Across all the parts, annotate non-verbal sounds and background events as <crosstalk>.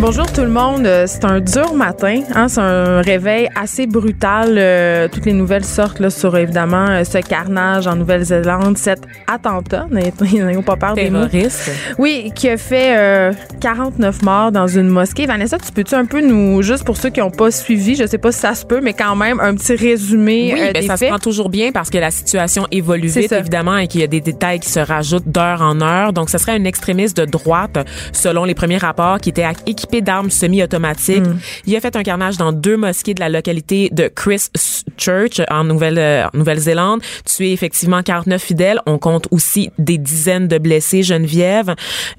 Bonjour tout le monde. Euh, C'est un dur matin. Hein? C'est un réveil assez brutal. Euh, toutes les nouvelles sortent là, sur évidemment euh, ce carnage en Nouvelle-Zélande, cet attentat, <laughs> n'ayons pas peur des mots. Oui, qui a fait euh, 49 morts dans une mosquée. Vanessa, tu peux-tu un peu nous, juste pour ceux qui n'ont pas suivi, je sais pas si ça se peut, mais quand même un petit résumé Oui, ben, ça faits? se prend toujours bien parce que la situation évolue vite, évidemment, et qu'il y a des détails qui se rajoutent d'heure en heure. Donc, ce serait un extrémiste de droite, selon les premiers rapports, qui était équipé d'armes semi-automatiques. Mm. Il a fait un carnage dans deux mosquées de la localité de Chris Church en Nouvelle, euh, Nouvelle-Zélande. Tué effectivement 49 fidèles. On compte aussi des dizaines de blessés, Geneviève.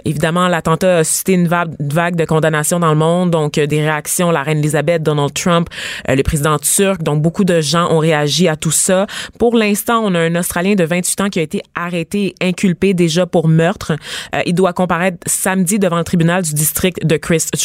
Évidemment, l'attentat a suscité une vague, de condamnations dans le monde. Donc, euh, des réactions, la reine Elisabeth, Donald Trump, euh, le président turc. Donc, beaucoup de gens ont réagi à tout ça. Pour l'instant, on a un Australien de 28 ans qui a été arrêté et inculpé déjà pour meurtre. Euh, il doit comparaître samedi devant le tribunal du district de Christchurch.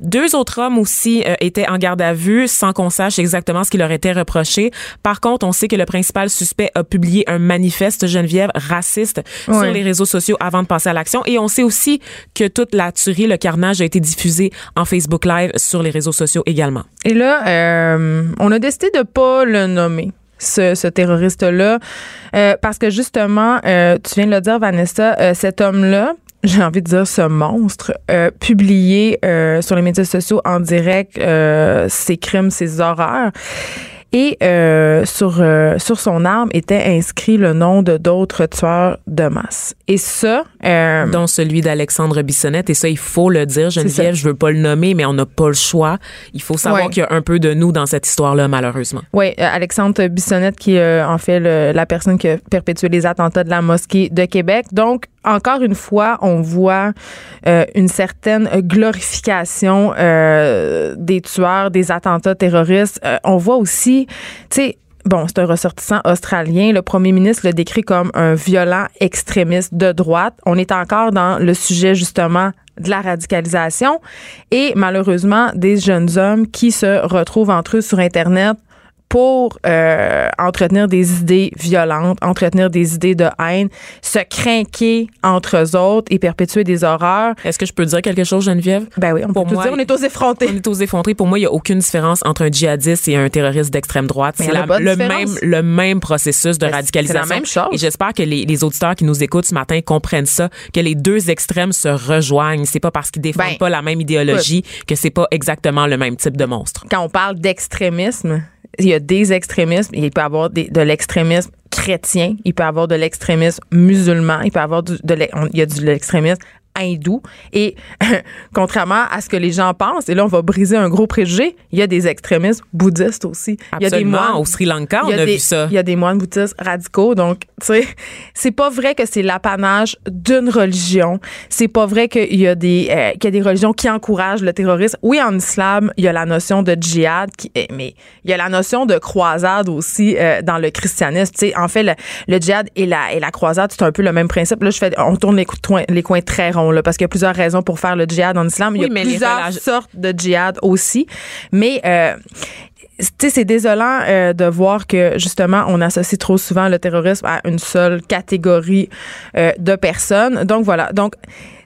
Deux autres hommes aussi euh, étaient en garde à vue sans qu'on sache exactement ce qui leur était reproché. Par contre, on sait que le principal suspect a publié un manifeste Geneviève raciste Ouais. sur les réseaux sociaux avant de passer à l'action. Et on sait aussi que toute la tuerie, le carnage a été diffusé en Facebook Live sur les réseaux sociaux également. Et là, euh, on a décidé de pas le nommer. Ce, ce terroriste-là, euh, parce que justement, euh, tu viens de le dire, Vanessa, euh, cet homme-là, j'ai envie de dire ce monstre, euh, publié euh, sur les médias sociaux en direct euh, ses crimes, ses horreurs. Et euh, sur, euh, sur son arme était inscrit le nom de d'autres tueurs de masse. Et ça, euh, dont celui d'Alexandre Bissonnette. Et ça, il faut le dire. Geneviève, je veux pas le nommer, mais on n'a pas le choix. Il faut savoir Ouais. qu'il y a un peu de nous dans cette histoire-là, malheureusement. Oui, Alexandre Bissonnette, qui est euh, en fait le- la personne qui a perpétué les attentats de la mosquée de Québec. Donc, encore une fois, on voit euh, une certaine glorification euh, des tueurs, des attentats terroristes. Euh, on voit aussi, tu sais, Bon, c'est un ressortissant australien. Le premier ministre le décrit comme un violent extrémiste de droite. On est encore dans le sujet justement de la radicalisation et malheureusement des jeunes hommes qui se retrouvent entre eux sur Internet pour euh, entretenir des idées violentes, entretenir des idées de haine, se craquer entre eux autres et perpétuer des horreurs. Est-ce que je peux dire quelque chose, Geneviève? Ben oui, on Pour peut tout moi, dire, on est aux effrontés. On est aux effrontés. Pour moi, il n'y a aucune différence entre un djihadiste et un terroriste d'extrême droite. C'est le même, le même processus de Ben, c'est radicalisation. la même chose. Et j'espère que les, les auditeurs qui nous écoutent ce matin comprennent ça, que les deux extrêmes se rejoignent. C'est pas parce qu'ils défendent Ben, pas la même idéologie que c'est pas exactement le même type de monstre. quand on parle d'extrémisme, il y a des extrémismes. Il peut y avoir des- de l'extrémisme chrétien, il peut y avoir de l'extrémisme musulman, il peut y avoir du, de de l'extrémisme hindou. Et <laughs> contrairement à ce que les gens pensent, et là on va briser un gros préjugé, il y a des extrémistes bouddhistes aussi. Il y a des Absolument. moines, Au Sri Lanka, on a des, vu ça. Il y a des moines bouddhistes radicaux. Donc, tu sais, c'est pas vrai que c'est l'apanage d'une religion. C'est pas vrai qu'il y a des euh, qu'il y a des religions qui encouragent le terrorisme. Oui, en islam, il y a la notion de djihad, qui, eh, mais il y a la notion de croisade aussi euh, dans le christianisme. Tu sais, en fait, le, le djihad et la, et la croisade, c'est un peu le même principe. Là, je fais, on tourne les, les coins très ronds, là, parce qu'il y a plusieurs raisons pour faire le djihad en islam. il y Oui, a plusieurs sortes de djihad aussi. Mais euh, tu sais, c'est désolant euh, de voir que justement on associe trop souvent le terrorisme à une seule catégorie euh, de personnes. Donc voilà. Donc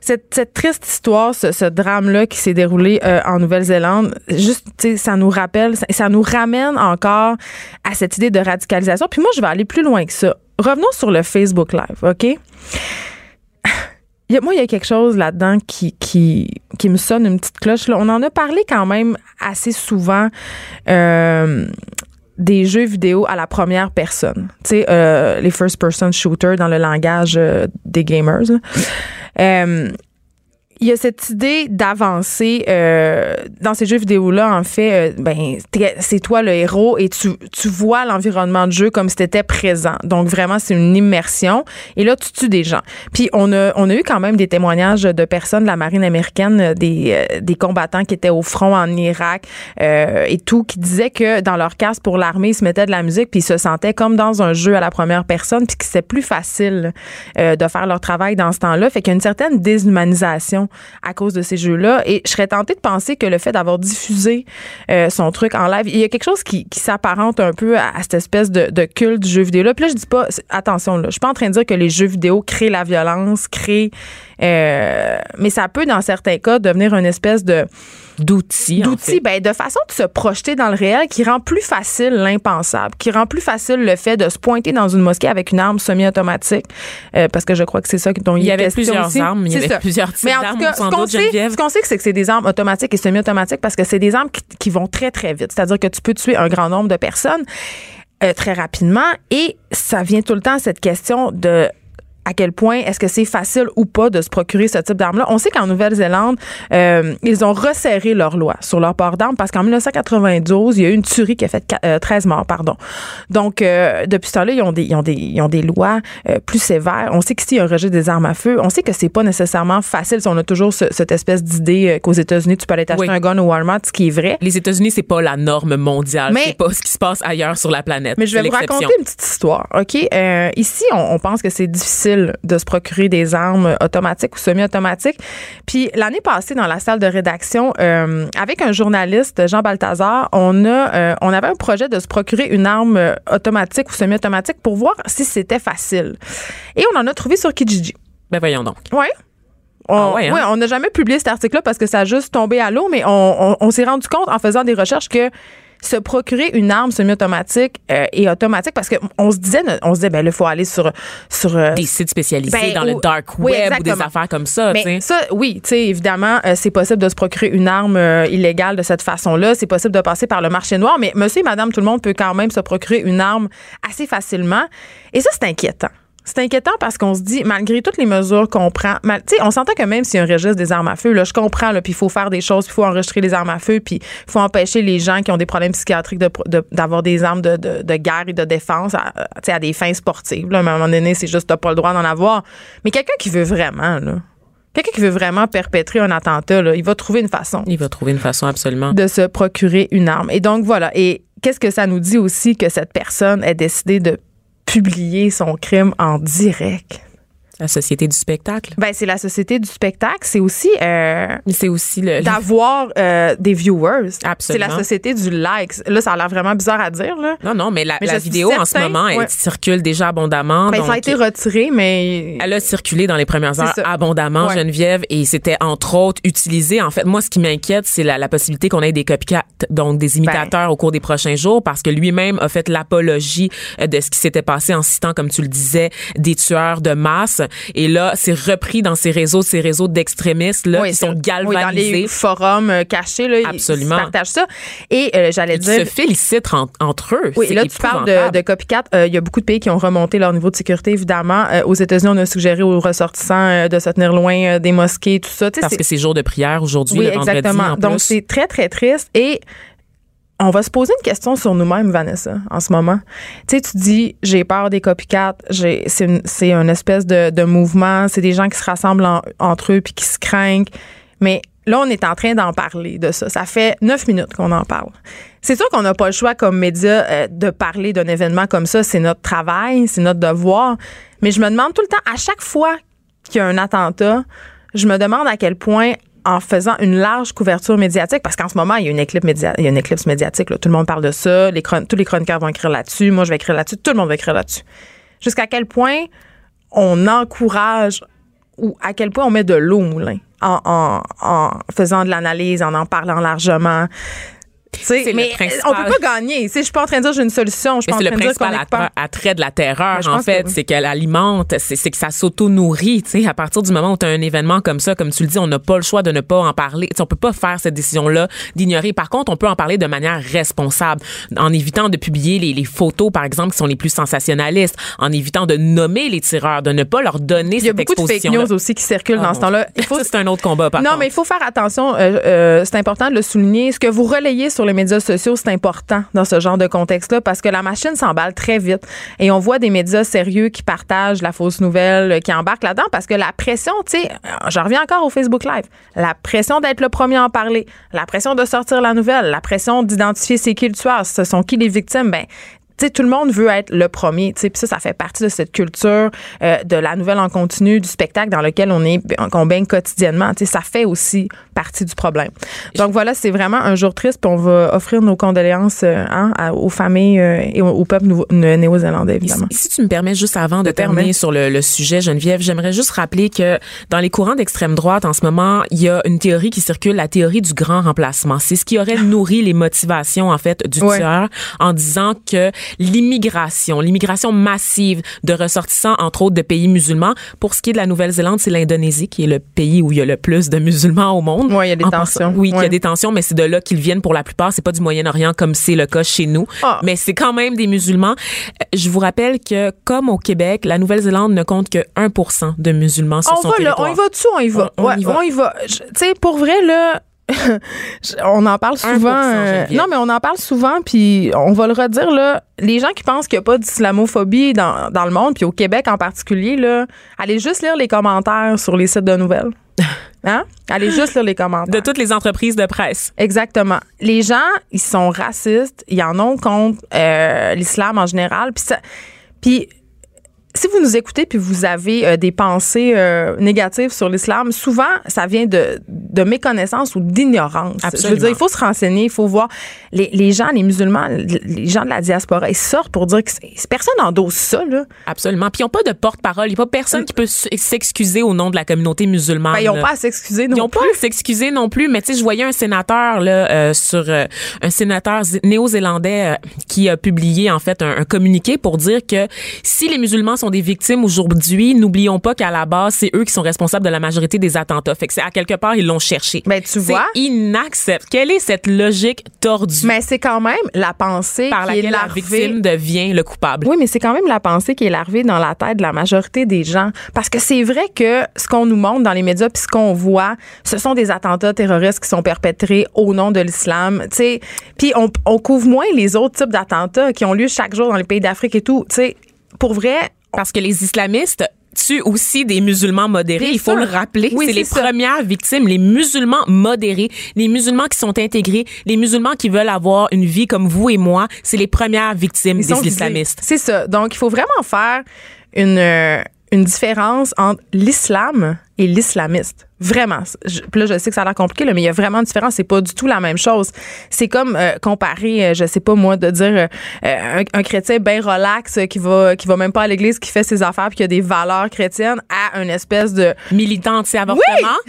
cette, cette triste histoire, ce, ce drame-là qui s'est déroulé euh, en Nouvelle-Zélande, juste, tu sais, ça nous rappelle, ça, ça nous ramène encore à cette idée de radicalisation. Puis moi, je vais aller plus loin que ça. Revenons sur le Facebook Live, OK? Y a- moi, il y a quelque chose là-dedans qui, qui, qui me sonne une petite cloche. Là. On en a parlé quand même assez souvent euh, des jeux vidéo à la première personne. Tu sais, euh, les first-person shooters dans le langage euh, des gamers. Euh, il y a cette idée d'avancer euh, dans ces jeux vidéo-là. En fait, euh, ben, c'est toi le héros et tu, tu vois l'environnement de jeu comme si c'était présent. Donc, vraiment, c'est une immersion. Et là, tu tues des gens. Puis, on a, on a eu quand même des témoignages de personnes de la marine américaine, des, euh, des combattants qui étaient au front en Irak euh, et tout, qui disaient que dans leur casque pour l'armée, ils se mettaient de la musique puis ils se sentaient comme dans un jeu à la première personne puis que c'était plus facile de faire leur travail dans ce temps-là. Fait qu'il y a une certaine déshumanisation à cause de ces jeux-là. Et je serais tentée de penser que le fait d'avoir diffusé euh, son truc en live, il y a quelque chose qui, s'apparente un peu à, cette espèce de, culte du jeu vidéo-là. Puis là, je dis pas, attention, là, je suis pas en train de dire que les jeux vidéo créent la violence, créent, euh, mais ça peut, dans certains cas, devenir une espèce de d'outils. D'outils, ben, de façon de se projeter dans le réel qui rend plus facile l'impensable, qui rend plus facile le fait de se pointer dans une mosquée avec une arme semi-automatique, euh, parce que je crois que c'est ça dont il, y avait plusieurs armes, il y avait plusieurs types d'armes. Ce qu'on sait, ce qu'on sait, c'est que c'est des armes automatiques et semi-automatiques parce que c'est des armes qui, vont très, très vite. C'est-à-dire que tu peux tuer un grand nombre de personnes. Euh, très rapidement et ça vient tout le temps cette question de à quel point est-ce que c'est facile ou pas de se procurer ce type d'arme-là. On sait qu'en Nouvelle-Zélande, euh, ils ont resserré leur loi sur leur port d'armes parce qu'en 1992, il y a eu une tuerie qui a fait 13 euh, morts, pardon. Donc, euh, depuis ce temps-là, ils ont des, ils ont des, ils ont des lois plus sévères. On sait qu'ici, il y a un rejet des armes à feu. On sait que c'est pas nécessairement facile. Si on a toujours cette espèce d'idée qu'aux États-Unis, tu peux aller t'acheter un gun au Walmart, ce qui est vrai. Les États-Unis, c'est pas la norme mondiale. C'est pas ce qui se passe ailleurs sur la planète. Mais je vais vous raconter une petite histoire, OK? ici, on pense que c'est difficile de se procurer des armes automatiques ou semi-automatiques. Puis l'année passée, dans la salle de rédaction, euh, avec un journaliste, Jean Balthazar, on a, euh, on avait un projet de se procurer une arme automatique ou semi-automatique pour voir si c'était facile. Et on en a trouvé sur Kijiji. Ben voyons donc. Oui. On, ah hein? on n'a jamais publié cet article-là parce que ça a juste tombé à l'eau, mais on s'est rendu compte en faisant des recherches que se procurer une arme semi-automatique euh, et automatique parce qu'on se disait on se disait ben il faut aller sur sur euh, des sites spécialisés ben, dans le dark web ou des affaires comme ça mais ça oui tu sais évidemment euh, c'est possible de se procurer une arme illégale de cette façon-là. C'est possible de passer par le marché noir mais monsieur et madame tout le monde peut quand même se procurer une arme assez facilement. Et ça c'est inquiétant c'est inquiétant parce qu'on se dit, malgré toutes les mesures qu'on prend, tu sais, on s'entend que même s'il y a un registre des armes à feu, là, je comprends, puis il faut faire des choses, puis il faut enregistrer les armes à feu, puis il faut empêcher les gens qui ont des problèmes psychiatriques d'avoir des armes de, guerre et de défense à, à des fins sportives. Là. À un moment donné, c'est juste, t'as pas le droit d'en avoir. Mais quelqu'un qui veut vraiment, là, Quelqu'un qui veut vraiment perpétrer un attentat, là, il va trouver une façon. Il va trouver une façon, absolument. De se procurer une arme. Et donc, voilà. Et qu'est-ce que ça nous dit aussi que cette personne ait décidé de publier son crime en direct. La société du spectacle. Ben c'est la société du spectacle. C'est aussi. Euh, c'est aussi le. D'avoir euh, des viewers. Absolument. C'est la société du like. Là, ça a l'air vraiment bizarre à dire là. Non, non, mais la, vidéo en ce moment, elle circule déjà abondamment. Ben, ça a été retiré, mais. Elle a circulé dans les premières heures abondamment, Geneviève, et c'était entre autres utilisé. En fait, moi, ce qui m'inquiète, c'est la, possibilité qu'on ait des copycats, donc des imitateurs ben. au cours des prochains jours, parce que lui-même a fait l'apologie euh, de ce qui s'était passé en citant, comme tu le disais, des tueurs de masse. Et là, c'est repris dans ces réseaux, ces réseaux d'extrémistes là, qui sont galvanisés. dans les forums euh, cachés, là, Absolument. ils partagent ça. Et euh, j'allais dire... Ils se félicitent entre eux. Oui, là, tu parles de, de copycat. Euh, il y a beaucoup de pays qui ont remonté leur niveau de sécurité, évidemment. aux États-Unis, on a suggéré aux ressortissants de se tenir loin des mosquées, tout ça. Parce que c'est jour de prière aujourd'hui, oui, le vendredi, exactement. Donc, c'est très, très triste. Et on va se poser une question sur nous-mêmes, Vanessa, en ce moment. Tu sais, tu dis, j'ai peur des copycats, c'est une, une, espèce de, mouvement, c'est des gens qui se rassemblent entre eux puis qui se craignent. Mais là, on est en train d'en parler de ça. Ça fait neuf minutes qu'on en parle. C'est sûr qu'on n'a pas le choix comme média euh, de parler d'un événement comme ça. C'est notre travail, c'est notre devoir. Mais je me demande tout le temps, à chaque fois qu'il y a un attentat, je me demande à quel point en faisant une large couverture médiatique, parce qu'en ce moment, il y a une éclipse, médiatique. Tout le monde parle de ça. Tous les chroniqueurs vont écrire là-dessus. Moi, je vais écrire là-dessus. Tout le monde va écrire là-dessus. Jusqu'à quel point on encourage ou à quel point on met de l'eau au moulin en, faisant de l'analyse, en en parlant largement? C'est le mais principal- on peut pas gagner. Je suis pas en train de dire j'ai une solution. Je suis pas en c'est le train de dire qu'on principal est pas. attra- attrait de la terreur, je en que fait. C'est qu'elle alimente, c'est c'est que ça s'auto-nourrit. À partir du moment où tu as un événement comme ça, comme tu le dis, on n'a pas le choix de ne pas en parler. Tu sais, on peut pas faire cette décision-là d'ignorer. Par contre, on peut en parler de manière responsable, en évitant de publier les, les photos, par exemple, qui sont les plus sensationnalistes, en évitant de nommer les tireurs, de ne pas leur donner Il y a cette beaucoup de fake exposition news aussi qui circulent Ah, dans ce temps-là. Il faut Ça, c'est un autre combat, par non, contre. mais il faut faire attention. euh, euh, c'est important de le souligner. Ce que vous relayez sur les médias sociaux, c'est important dans ce genre de contexte-là parce que la machine s'emballe très vite et on voit des médias sérieux qui partagent la fausse nouvelle, qui embarquent là-dedans parce que la pression, tu sais, euh, je reviens encore au Facebook Live, la pression d'être le premier à en parler, la pression de sortir la nouvelle, la pression d'identifier c'est qui ce sont qui les victimes, ben sais, tout le monde veut être le premier. tu sais, Puis ça, ça fait partie de cette culture euh, de la nouvelle en continu, du spectacle dans lequel on est, qu'on baigne quotidiennement. Tu sais, Ça fait aussi partie du problème. Donc voilà, c'est vraiment un jour triste. Puis on va offrir nos condoléances euh, hein, à- aux familles euh, et au, au peuple néo-zélandais, évidemment. Si, si tu me permets juste avant de permets. terminer sur le, le sujet Geneviève, j'aimerais juste rappeler que dans les courants d'extrême droite en ce moment, il y a une théorie qui circule, la théorie du grand remplacement. C'est ce qui aurait nourri les motivations en fait du Ouais. tueur en disant que l'immigration, l'immigration massive de ressortissants entre autres de pays musulmans, pour ce qui est de la Nouvelle-Zélande, c'est l'Indonésie qui est le pays où il y a le plus de musulmans au monde. Ouais, il y a des En tensions. oui, il y a des tensions, mais c'est de là qu'ils viennent pour la plupart. C'est pas du Moyen-Orient comme c'est le cas chez nous. Ah. Mais c'est quand même des musulmans. Euh, Je vous rappelle que, comme au Québec, la Nouvelle-Zélande ne compte que 1 de musulmans sur On son va là, territoire. on y va dessus, on y va? On- on Ouais, y va. va. Tu sais, pour vrai, là. <laughs> on en parle 1%, souvent. euh, non, mais on en parle souvent, puis on va le redire, là. Les gens qui pensent qu'il n'y a pas d'islamophobie dans, dans le monde, puis au Québec en particulier, là, allez juste lire les commentaires sur les sites de nouvelles. <laughs> Hein? Allez juste lire les commentaires. De toutes les entreprises de presse. Exactement. Les gens, ils sont racistes, ils en ont contre euh, l'islam en général. Puis, ça- puis si vous nous écoutez puis vous avez euh, des pensées euh, négatives sur l'islam, souvent ça vient de, de méconnaissance ou d'ignorance. Je veux dire, il faut se renseigner, il faut voir les, les gens, les musulmans, les gens de la diaspora, ils sortent pour dire que personne n'endosse ça là. Absolument. Puis ils n'ont pas de porte-parole. Il n'y a pas personne qui peut s'excuser au nom de la communauté musulmane. Ben, ils n'ont pas à s'excuser non Ils n'ont pas plus. à s'excuser non plus, mais tu sais, je voyais un sénateur là euh, sur un sénateur zé- néo-zélandais qui a publié en fait un, un communiqué pour dire que si les musulmans sont des victimes aujourd'hui, n'oublions pas qu'à la base c'est eux qui sont responsables de la majorité des attentats. Fait que c'est à quelque part ils l'ont cherché. Ben, tu C'est vois. inacceptable. Quelle est cette logique tordue? Mais c'est quand même la pensée par qui est laquelle la larvée. victime devient le coupable? Oui, mais c'est quand même la pensée qui est larvée dans la tête de la majorité des gens. Parce que c'est vrai que ce qu'on nous montre dans les médias puis ce qu'on voit, ce sont des attentats terroristes qui sont perpétrés au nom de l'islam. Tu sais, puis on, on couvre moins les autres types d'attentats qui ont lieu chaque jour dans les pays d'Afrique et tout. Tu sais, pour vrai, Parce que les islamistes tuent aussi des musulmans modérés. Il faut le rappeler. Oui, c'est les ça. premières victimes, les musulmans modérés, les musulmans qui sont intégrés, les musulmans qui veulent avoir une vie comme vous et moi. C'est les premières victimes Ils des islamistes. C'est ça. Donc, il faut vraiment faire une, euh, une différence entre l'islam et l'islamiste. Vraiment. Je- puis là, je sais que ça a l'air compliqué, là, mais il y a vraiment une différence. C'est pas du tout la même chose. C'est comme euh, comparer, euh, je sais pas moi, de dire euh, euh, un, un chrétien bien relax euh, qui va qui va même pas à l'église, qui fait ses affaires puis qui a des valeurs chrétiennes à une espèce de Militants anti-avortement.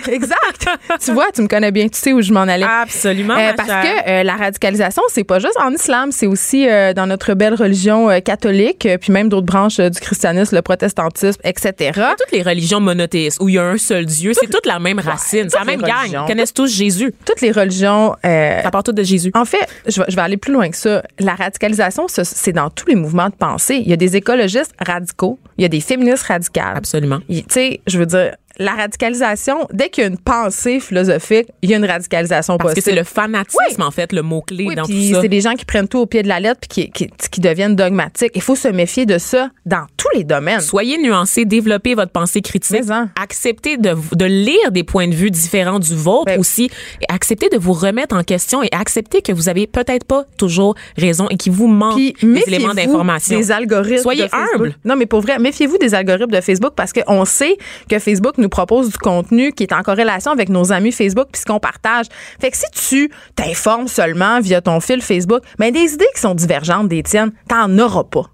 oui, <laughs> exact. tu vois, tu me connais bien, tu sais où je m'en allais. Absolument. Euh, ma parce chère. que euh, la radicalisation, c'est pas juste en islam, c'est aussi euh, dans notre belle religion catholique, puis même d'autres branches du christianisme, le protestantisme, etc. toutes les religions monothéistes où il y a un seul Dieu, c'est toute la même racine, c'est la même gang. Ils connaissent tous Jésus. Toutes les religions. euh, Ça part tout de Jésus. en fait, je vais, je vais aller plus loin que ça. La radicalisation, ce- c'est dans tous les mouvements de pensée. Il y a des écologistes radicaux, il y a des féministes radicales. Absolument. Tu sais, je veux dire, la radicalisation, dès qu'il y a une pensée philosophique, il y a une radicalisation Parce que possible. c'est le fanatisme, en fait, le mot-clé Oui, dans tout ça. c'est des gens qui prennent tout au pied de la lettre puis qui, qui, qui deviennent dogmatiques. Il faut se méfier de ça dans tous les domaines. Soyez nuancés, développez votre pensée critique. Acceptez de, de lire des points de vue différents du vôtre Ben- aussi. Et acceptez de vous remettre en question et acceptez que vous avez peut-être pas toujours raison et qu'il vous manque Puis des éléments d'information. des algorithmes. Soyez de Facebook. humble. Non, mais pour vrai, méfiez-vous des algorithmes de Facebook parce qu'on sait que Facebook nous propose du contenu qui est en corrélation avec nos amis Facebook puis ce qu'on partage. Fait que si tu t'informes seulement via ton fil Facebook, mais des idées qui sont divergentes des tiennes, t'en auras pas.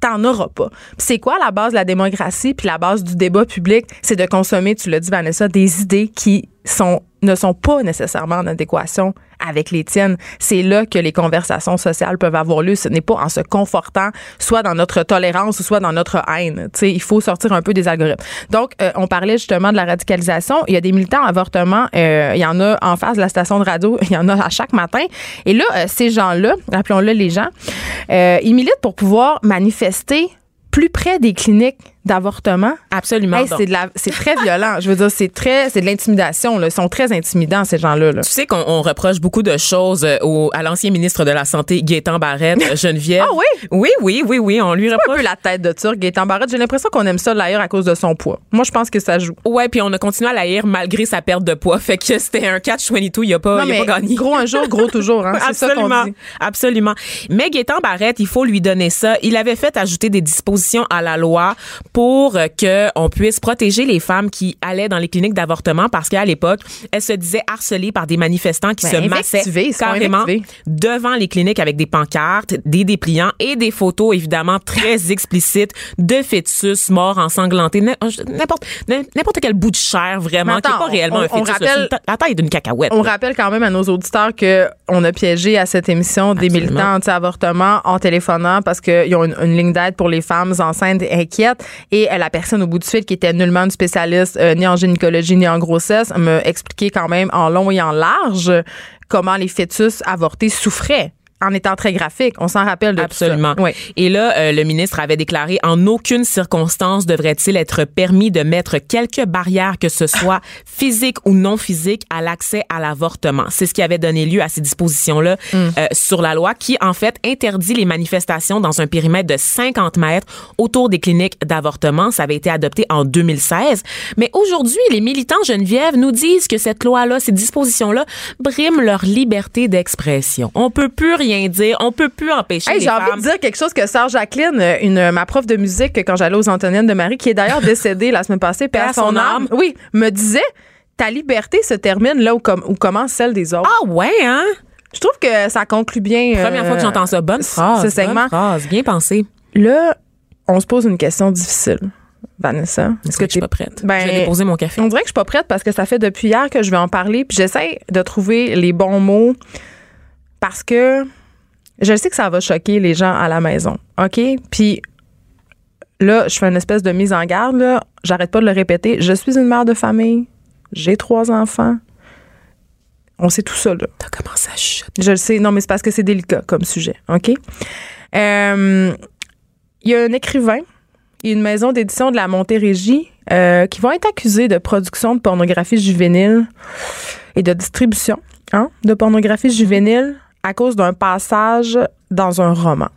T'en auras pas. C'est quoi la base de la démocratie puis la base du débat public? C'est de consommer, tu l'as dit Vanessa, des idées qui sont ne sont pas nécessairement en adéquation avec les tiennes. C'est là que les conversations sociales peuvent avoir lieu. Ce n'est pas en se confortant soit dans notre tolérance soit dans notre haine. Tu sais, il faut sortir un peu des algorithmes. Donc, euh, on parlait justement de la radicalisation. Il y a des militants avortement. Euh, il y en a en face de la station de radio. <laughs> Il y en a à chaque matin. Et là, euh, ces gens-là, appelons-le les gens, euh, ils militent pour pouvoir manifester plus près des cliniques d'avortement. Absolument. Hey, c'est de la, c'est très violent. Je veux dire, c'est très, c'est de l'intimidation. Là. Ils sont très intimidants ces gens-là. Là. Tu sais qu'on on reproche beaucoup de choses euh, au, à l'ancien ministre de la Santé, Gaétan Barrette, euh, Geneviève. <laughs> Ah oui? Oui, oui, oui, oui. On lui Un reproche. peu la tête de Turc, Gaëtan Barrette. J'ai l'impression qu'on aime ça d'ailleurs à cause de son poids. Moi, je pense que ça joue. Ouais, puis on a continué à l'haïr malgré sa perte de poids. Fait que c'était un catch 22. Il a pas, non, il a mais pas gagné. gros un jour, gros toujours. Hein. <laughs> C'est ça qu'on Absolument, dit. absolument. Mais Gaétan Barrette, il faut lui donner ça. Il avait fait ajouter des dispositions à la loi pour euh, que on puisse protéger les femmes qui allaient dans les cliniques d'avortement parce qu'à l'époque, elles se disaient harcelées par des manifestants qui Ben, se massaient carrément devant les cliniques avec des pancartes, des dépliants et des photos évidemment très <laughs> explicites de fœtus morts ensanglantés, N- n'importe n'importe quel bout de chair vraiment Mais qui n'est attends, pas réellement on- un fœtus, rappelle- la taille d'une cacahuète. On là. rappelle quand même à nos auditeurs que on a piégé à cette émission des Absolument. militants anti-avortement en téléphonant parce qu'ils ont une, une ligne d'aide pour les femmes enceintes inquiètes. Et euh, la personne au bout du fil, qui était nullement une spécialiste euh, ni en gynécologie ni en grossesse, me expliquait quand même en long et en large comment les fœtus avortés souffraient en étant très graphique. On s'en rappelle de Absolument. tout ça. Oui. Et là, euh, le ministre avait déclaré en aucune circonstance devrait-il être permis de mettre quelque barrière que ce soit <laughs> physique ou non physique à l'accès à l'avortement. C'est ce qui avait donné lieu à ces dispositions-là Mm. euh, sur la loi qui, en fait, interdit les manifestations dans un périmètre de 50 mètres autour des cliniques d'avortement. Ça avait été adopté en 2016. Mais aujourd'hui, les militants Geneviève nous disent que cette loi-là, ces dispositions-là, briment leur liberté d'expression. On peut plus rien dire. On peut plus empêcher Hey, j'ai envie de dire quelque chose que Sœur Jacqueline, euh, une, ma prof de musique quand j'allais aux Antonines de Marie, qui est d'ailleurs décédée la semaine passée, paix à son âme, oui, me disait ta liberté se termine là où, com- où commence celle des autres. Ah ouais, hein? Je trouve que ça conclut bien. euh, Première fois que j'entends ça. Bonne phrase. Ce segment. Bonne phrase. Bien pensé. Là, on se pose une question difficile, Vanessa. Est-ce que je suis t'es- pas prête? Ben, je vais déposer mon café. On dirait que je suis pas prête parce que ça fait depuis hier que je vais en parler, puis j'essaie de trouver les bons mots parce que je sais que ça va choquer les gens à la maison, OK? Puis là, je fais une espèce de mise en garde, là. J'arrête pas de le répéter. Je suis une mère de famille. J'ai trois enfants. On sait tout ça, là. T'as commencé à chuchoter. Je le sais. Non, mais c'est parce que c'est délicat comme sujet. OK? Euh, Il y a un écrivain et une maison d'édition de la Montérégie euh, qui vont être accusés de production de pornographie juvénile et de distribution hein, de pornographie juvénile à cause d'un passage dans un roman.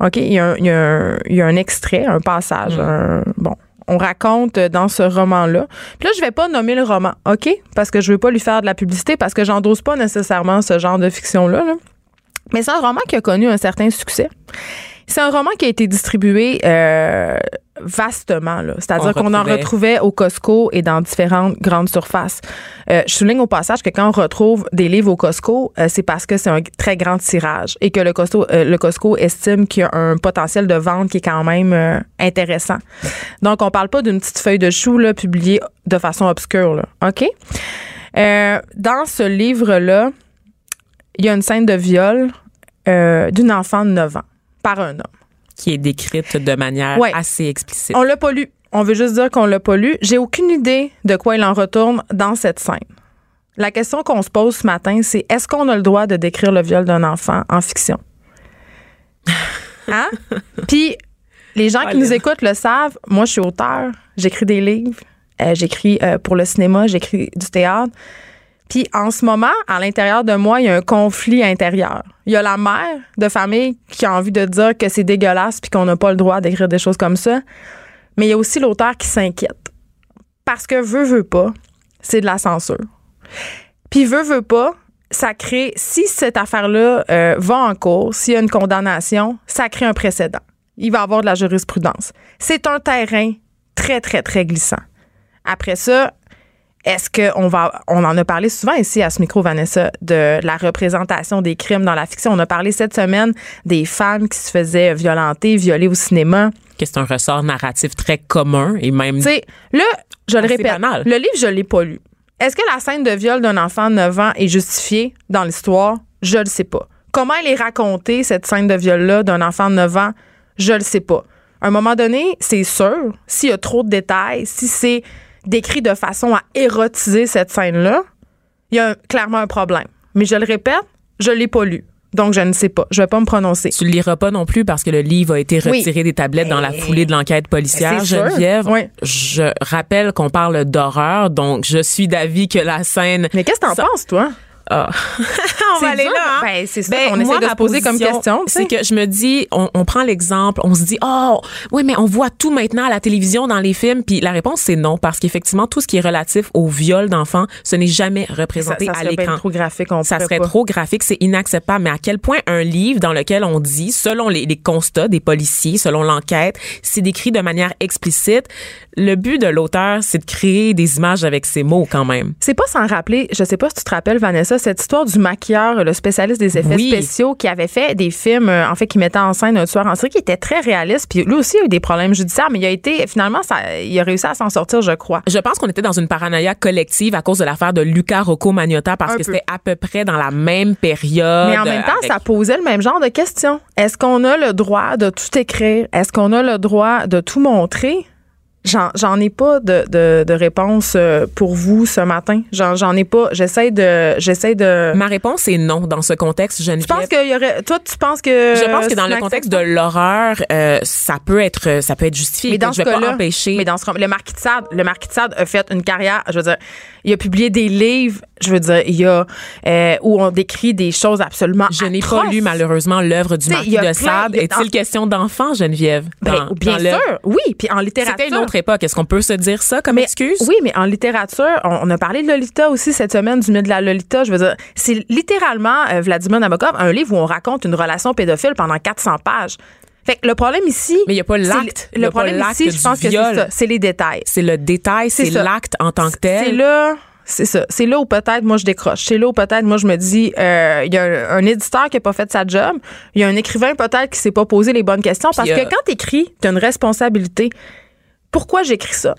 OK? Il y a un, il y a un- il y a un extrait, un passage. un- bon. On raconte dans ce roman-là. Puis là, je vais pas nommer le roman, OK? Parce que je veux pas lui faire de la publicité, parce que j'endosse pas nécessairement ce genre de fiction-là. là. Mais c'est un roman qui a connu un certain succès. C'est un roman qui a été distribué euh, vastement. là. C'est-à-dire On qu'on en retrouvait. au Costco et dans différentes grandes surfaces. Euh, je souligne au passage que quand on retrouve des livres au Costco, euh, c'est parce que c'est un très grand tirage et que le Costco, euh, le Costco estime qu'il y a un potentiel de vente qui est quand même intéressant. Donc, on parle pas d'une petite feuille de chou là, publiée de façon obscure. Là. OK? Dans ce livre-là, il y a une scène de viol d'une enfant de 9 ans par un homme. Qui est décrite de manière Ouais. assez explicite. On l'a pas lu. On veut juste dire qu'on l'a pas lu. J'ai aucune idée de quoi il en retourne dans cette scène. La question qu'on se pose ce matin, c'est est-ce qu'on a le droit de décrire le viol d'un enfant en fiction? Hein? <laughs> Puis, les gens qui nous écoutent le savent. Moi, je suis auteur. J'écris des livres. euh, j'écris euh, pour le cinéma. J'écris du théâtre. Puis en ce moment, à l'intérieur de moi, il y a un conflit intérieur. Il y a la mère de famille qui a envie de dire que c'est dégueulasse puis qu'on n'a pas le droit d'écrire des choses comme ça. Mais il y a aussi l'auteur qui s'inquiète. Parce que veut, veut pas, c'est de la censure. Puis veut, veut pas, ça crée, si cette affaire-là euh, va en cours, s'il y a une condamnation, ça crée un précédent. Il va y avoir de la jurisprudence. C'est un terrain très, très, très glissant. Après ça, est-ce qu'on va. On en a parlé souvent ici à ce micro, Vanessa, de la représentation des crimes dans la fiction? On a parlé cette semaine des femmes qui se faisaient violenter, violer au cinéma. Que c'est un ressort narratif très commun et même. Tu sais, là, je le répète, banal. le livre, je l'ai pas lu. Est-ce que la scène de viol d'un enfant de 9 ans est justifiée dans l'histoire? Je le sais pas. Comment elle est racontée, cette scène de viol-là d'un enfant de 9 ans? Je le sais pas. À un moment donné, c'est sûr, s'il y a trop de détails, si c'est décrit de façon à érotiser cette scène-là, il y a un- clairement un problème. Mais je le répète, je l'ai pas lu. Donc, je ne sais pas. Je vais pas me prononcer. Tu le liras pas non plus parce que le livre a été Oui. retiré des tablettes dans la foulée de l'enquête policière. Geneviève. Oui. Je rappelle qu'on parle d'horreur, donc je suis d'avis que la scène... Mais qu'est-ce que t'en penses, toi? Ah. <laughs> on va aller dur. là. hein? Ben, c'est ça. Ben, on essaie de se poser comme question. C'est que je me dis, on, on prend l'exemple, on se dit, oh, oui, mais on voit tout maintenant à la télévision, dans les films. Puis la réponse, c'est non, parce qu'effectivement, tout ce qui est relatif au viol d'enfants, ce n'est jamais ça, représenté ça à serait bien l'écran. trop graphique. On Ça serait pas. trop graphique, c'est inacceptable. Mais à quel point un livre dans lequel on dit, selon les, les constats des policiers, selon l'enquête, c'est décrit de manière explicite. Le but de l'auteur, c'est de créer des images avec ses mots quand même. C'est pas sans rappeler, je sais pas si tu te rappelles, Vanessa, cette histoire du maquilleur, le spécialiste des effets Oui. spéciaux, qui avait fait des films, euh, en fait, qui mettait en scène un tueur en série qui était très réaliste. Puis lui aussi a eu des problèmes judiciaires, mais il a été, finalement, ça, il a réussi à s'en sortir, je crois. Je pense qu'on était dans une paranoïa collective à cause de l'affaire de Luca Rocco Magnotta parce Un que c'était à peu près dans la même période. Mais en même temps, avec- ça posait le même genre de questions. Est-ce qu'on a le droit de tout écrire? Est-ce qu'on a le droit de tout montrer? J'en, j'en ai pas de, de, de réponse euh, pour vous ce matin. J'en, j'en ai pas. J'essaie de. J'essaie de. Ma réponse est non dans ce contexte, Geneviève. Je pense qu'il y aurait. Toi, tu penses que. Je pense que dans le contexte de l'horreur, euh, ça peut être ça peut être justifié. Mais dans ce je vais cas-là, empêcher. mais dans ce le marquis de Sade, le marquis de Sade a fait une carrière. Je veux dire, il a publié des livres. Je veux dire, il y a euh, où on décrit des choses absolument. je n'ai pas lu malheureusement l'œuvre du marquis de Sade. Est-il question d'enfants, Geneviève? Ben, Dans- bien dans l'œuvre? sûr, oui. Puis en littérature. C'était une autre époque. Est-ce qu'on peut se dire ça comme Mais- excuse? Oui, mais en littérature, on, on a parlé de Lolita aussi cette semaine, du mythe de la Lolita. Je veux dire, c'est littéralement euh, Vladimir Nabokov, un livre où on raconte une relation pédophile pendant 400 pages. Fait que le problème ici. Mais il y a pas l'acte. Le problème ici, je pense que c'est ça. C'est les détails. C'est le détail, C'est l'acte en tant que tel. C'est là. C'est ça. C'est là où peut-être moi je décroche. C'est là où peut-être moi je me dis euh, il y a un, un éditeur qui a pas fait sa job. Il y a un écrivain peut-être qui s'est pas posé les bonnes questions parce que euh, quand tu écris, tu as une responsabilité. Pourquoi j'écris ça?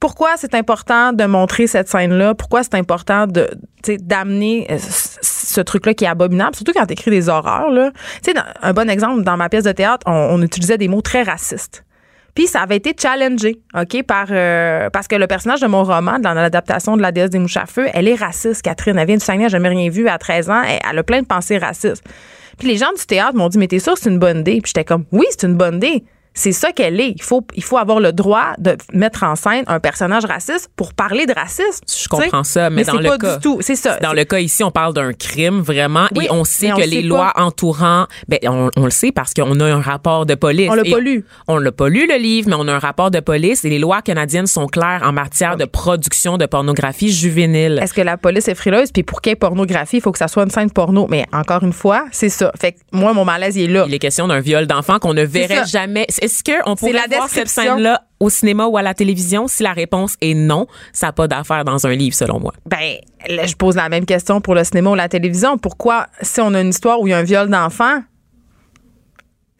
Pourquoi c'est important de montrer cette scène-là? Pourquoi c'est important de d'amener euh, ce truc-là qui est abominable, surtout quand tu écris des horreurs là. Tu sais un bon exemple dans ma pièce de théâtre, on, utilisait des mots très racistes. Puis ça avait été challengé, OK, par euh, parce que le personnage de mon roman, dans l'adaptation de La déesse des mouches à feu, elle est raciste, Catherine. Elle vient du Saguenay, elle jamais rien vu à 13 ans. Elle, elle a plein de pensées racistes. Puis les gens du théâtre m'ont dit, mais t'es sûr que c'est une bonne idée? Puis j'étais comme, oui, c'est une bonne idée. C'est ça qu'elle est. Il faut, il faut avoir le droit de mettre en scène un personnage raciste pour parler de racisme. Je comprends ça, mais, dans c'est le pas cas, du tout. C'est ça. Dans le cas ici, on parle d'un crime vraiment Oui, et on sait mais on que sait les pas. lois entourant, ben on, on le sait parce qu'on a un rapport de police. On l'a pas lu. On l'a pas lu le livre, mais on a un rapport de police et les lois canadiennes sont claires en matière de production de pornographie juvénile. Est-ce que la police est frileuse? Puis pour qu'il y ait pornographie, il faut que ça soit une scène porno. Mais encore une fois, c'est ça. Fait que moi, mon malaise, il est là. Il est question d'un viol d'enfant qu'on ne verrait jamais. Est-ce qu'on pourrait la voir cette scène-là au cinéma ou à la télévision? Si la réponse est non, ça n'a pas d'affaire dans un livre, selon moi. Ben, là, je pose la même question pour le cinéma ou la télévision. Pourquoi, si on a une histoire où il y a un viol d'enfant,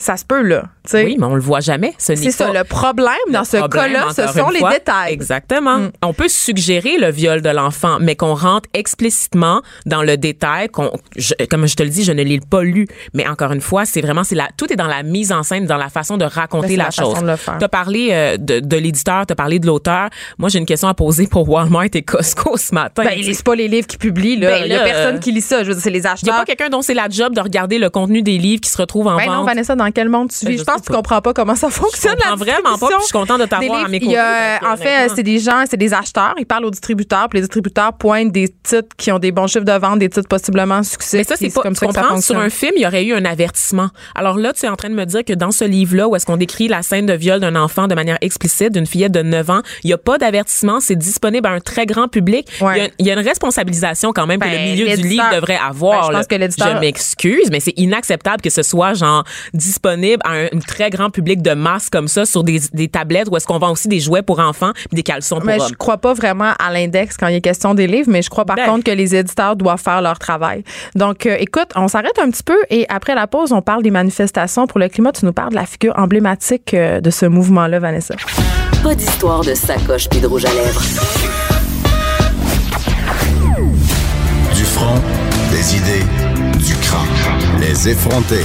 ça se peut, là. tu sais? Oui, mais on le voit jamais. Ce C'est ça. pas- Le problème dans Le ce problème, cas-là, ce sont les fois, détails. Mm. Exactement. On peut suggérer le viol de l'enfant, mais qu'on rentre explicitement dans le détail. Qu'on, je- comme je te le dis, je ne l'ai pas lu, mais encore une fois, c'est vraiment, c'est la, tout est dans la mise en scène, dans la façon de Ben, raconter c'est la, la chose. faire. T'as parlé euh, de, de l'éditeur, t'as parlé de l'auteur. Moi, j'ai une question à poser pour Walmart et Costco ce matin. Ben, ils lisent pas les livres qu'ils publient, là. Ben, il y a là, personne euh, qui lit ça. Je veux dire, c'est les il y a acheteurs. pas quelqu'un dont c'est la job de regarder le contenu des livres qui se retrouvent en Ben non. Vanessa, dans quel monde tu Ben, vis? je Je pense que tu comprends pas comment ça fonctionne. comprends la vraiment pas, puis je suis contente de t'avoir à mes a, côtés, En que, fait, c'est des gens, c'est des acheteurs. Ils parlent aux distributeurs, puis les distributeurs pointent des titres qui ont des bons chiffres de vente, des titres possiblement succès. Mais ça, c'est pas, comme tu ça que ça comprends, sur un film, il y aurait eu un avertissement. Alors là, tu es en train de me dire que dans ce livre-là, où est-ce qu'on décrit la scène de viol d'un enfant de manière explicite, d'une fillette de 9 ans, il n'y a pas d'avertissement, c'est disponible à un très grand public. Ouais. Il, y a, il y a une responsabilisation quand même que Ben, le milieu du livre devrait avoir. Ben, je pense là. que l'éditeur- Je m'excuse, mais c'est inacceptable que ce soit genre disponible à un, un très grand public de masse comme ça sur des, des tablettes où est-ce qu'on vend aussi des jouets pour enfants puis des caleçons pour Mais hommes. je crois pas vraiment à l'index quand il est question des livres, mais je crois par Ben. contre que les éditeurs doivent faire leur travail. Donc, euh, écoute, on s'arrête un petit peu et après la pause, on parle des manifestations pour le climat. Tu nous parles de la figure emblématique euh, de ce mouvement-là, Vanessa. Pas d'histoire de sacoche puis de rouge à lèvres. front, des idées, du crâne. Les effronter.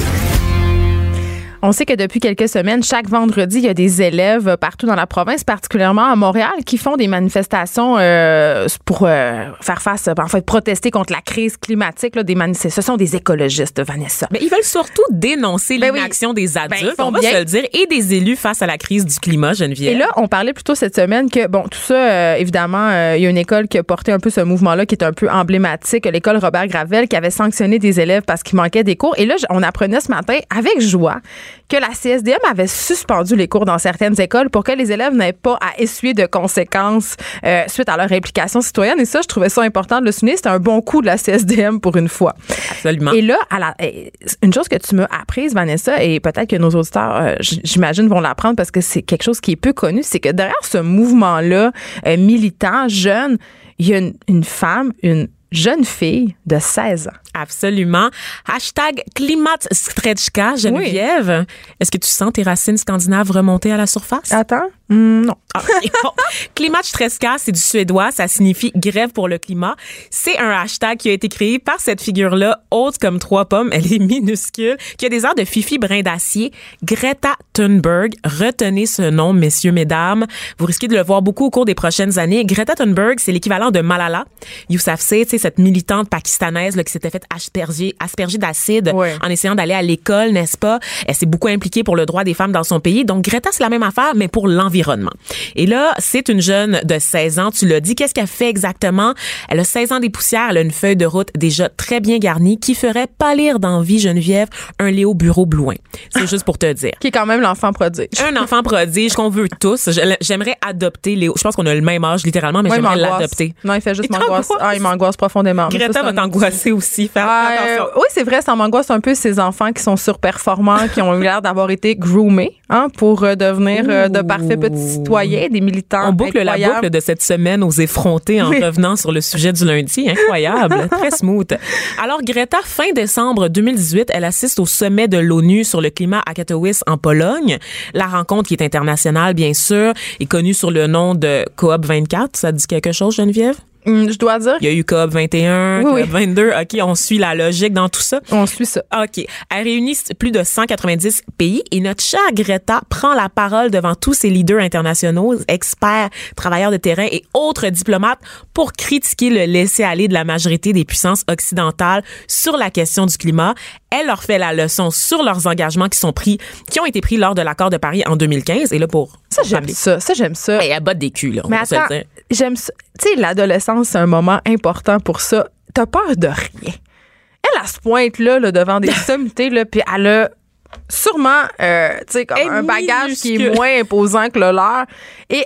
On sait que depuis quelques semaines, chaque vendredi, il y a des élèves partout dans la province, particulièrement à Montréal, qui font des manifestations euh, pour euh, faire face, en fait, protester contre la crise climatique. Là, des ce sont des écologistes, Vanessa. Mais ils veulent surtout dénoncer Ben l'inaction des Ben, adultes, on va bien. se le dire, et des élus face à la crise du climat, Geneviève. Et là, on parlait plutôt cette semaine que, bon, tout ça, euh, évidemment, euh, il y a une école qui a porté un peu ce mouvement-là qui est un peu emblématique, l'école Robert Gravel, qui avait sanctionné des élèves parce qu'il manquait des cours. Et là, on apprenait ce matin, avec joie, que la CSDM avait suspendu les cours dans certaines écoles pour que les élèves n'aient pas à essuyer de conséquences euh, suite à leur implication citoyenne. Et ça, je trouvais ça important de le souligner. C'était un bon coup de la CSDM pour une fois. Absolument. Et là, à la- une chose que tu m'as apprise, Vanessa, et peut-être que nos auditeurs, euh, j'imagine, vont l'apprendre parce que c'est quelque chose qui est peu connu, c'est que derrière ce mouvement-là, euh, militant, jeune, il y a une, une femme, une jeune fille de 16 ans. Absolument. Hashtag Klimatstretchka, Geneviève. Est-ce que tu sens tes racines scandinaves remonter à la surface? Attends? Hmm, non. Ah, bon. <laughs> Klimatstretchka, c'est du suédois, ça signifie grève pour le climat. C'est un hashtag qui a été créé par cette figure-là, haute comme trois pommes, elle est minuscule, qui a des airs de Fifi brin d'acier, Greta Thunberg. Retenez ce nom, messieurs, mesdames. Vous risquez de le voir beaucoup au cours des prochaines années. Greta Thunberg, c'est l'équivalent de Malala Yousafzai, tu sais, cette militante pakistanaise là, qui s'était faite asperger, asperger d'acide Ouais. en essayant d'aller à l'école, n'est-ce pas? Elle s'est beaucoup impliquée pour le droit des femmes dans son pays. Donc, Greta, c'est la même affaire, mais pour l'environnement. Et là, c'est une jeune de 16 ans, tu l'as dit. Qu'est-ce qu'elle fait exactement? Elle a 16 ans des poussières, elle a une feuille de route déjà très bien garnie qui ferait pâlir d'envie, Geneviève, un Léo Bureau Blouin. C'est juste pour te dire. <laughs> Qui est quand même l'enfant prodige. Un enfant prodige qu'on veut tous. J'aimerais adopter Léo. Je pense qu'on a le même âge, littéralement, mais j'aimerais l'adopter. Non, il fait juste m'angoisse. Ah, il m'angoisse profondément. Ça, Greta va t'angoisser aussi. Faire Euh, attention. oui, c'est vrai, ça m'angoisse un peu ces enfants qui sont surperformants, qui ont eu l'air d'avoir été groomés hein, pour euh, devenir euh, de parfaits petits citoyens, des militants. On boucle la incroyables. boucle de cette semaine aux effrontés en Oui. revenant sur le sujet du lundi. Incroyable. <laughs> Très smooth. Alors, Greta, fin décembre 2018, elle assiste au sommet de l'ONU sur le climat à Katowice, en Pologne. La rencontre, qui est internationale, bien sûr, est connue sur le nom de COP 24. Ça te dit quelque chose, Geneviève? Hum, je dois dire, Il y a eu COP 21, Oui, oui. COP 22. OK, on suit la logique dans tout ça. on suit ça. OK. Elle réunit plus de 190 pays et notre chère Greta prend la parole devant tous ces leaders internationaux, experts, travailleurs de terrain et autres diplomates pour critiquer le laisser-aller de la majorité des puissances occidentales sur la question du climat. Elle leur fait la leçon sur leurs engagements qui sont pris, qui ont été pris lors de l'accord de Paris en 2015. Et là, pour Ça, j'aime ça. Ça, j'aime ça. Et elle botte des culs, là. on Mais attends, j'aime ça. Tu sais, l'adolescence, c'est un moment important pour ça. T'as peur de rien. Elle, elle se pointe là, là, devant des <laughs> sommités, là, puis elle a sûrement, euh, tu sais, comme un bagage qui est moins imposant que le leur. Et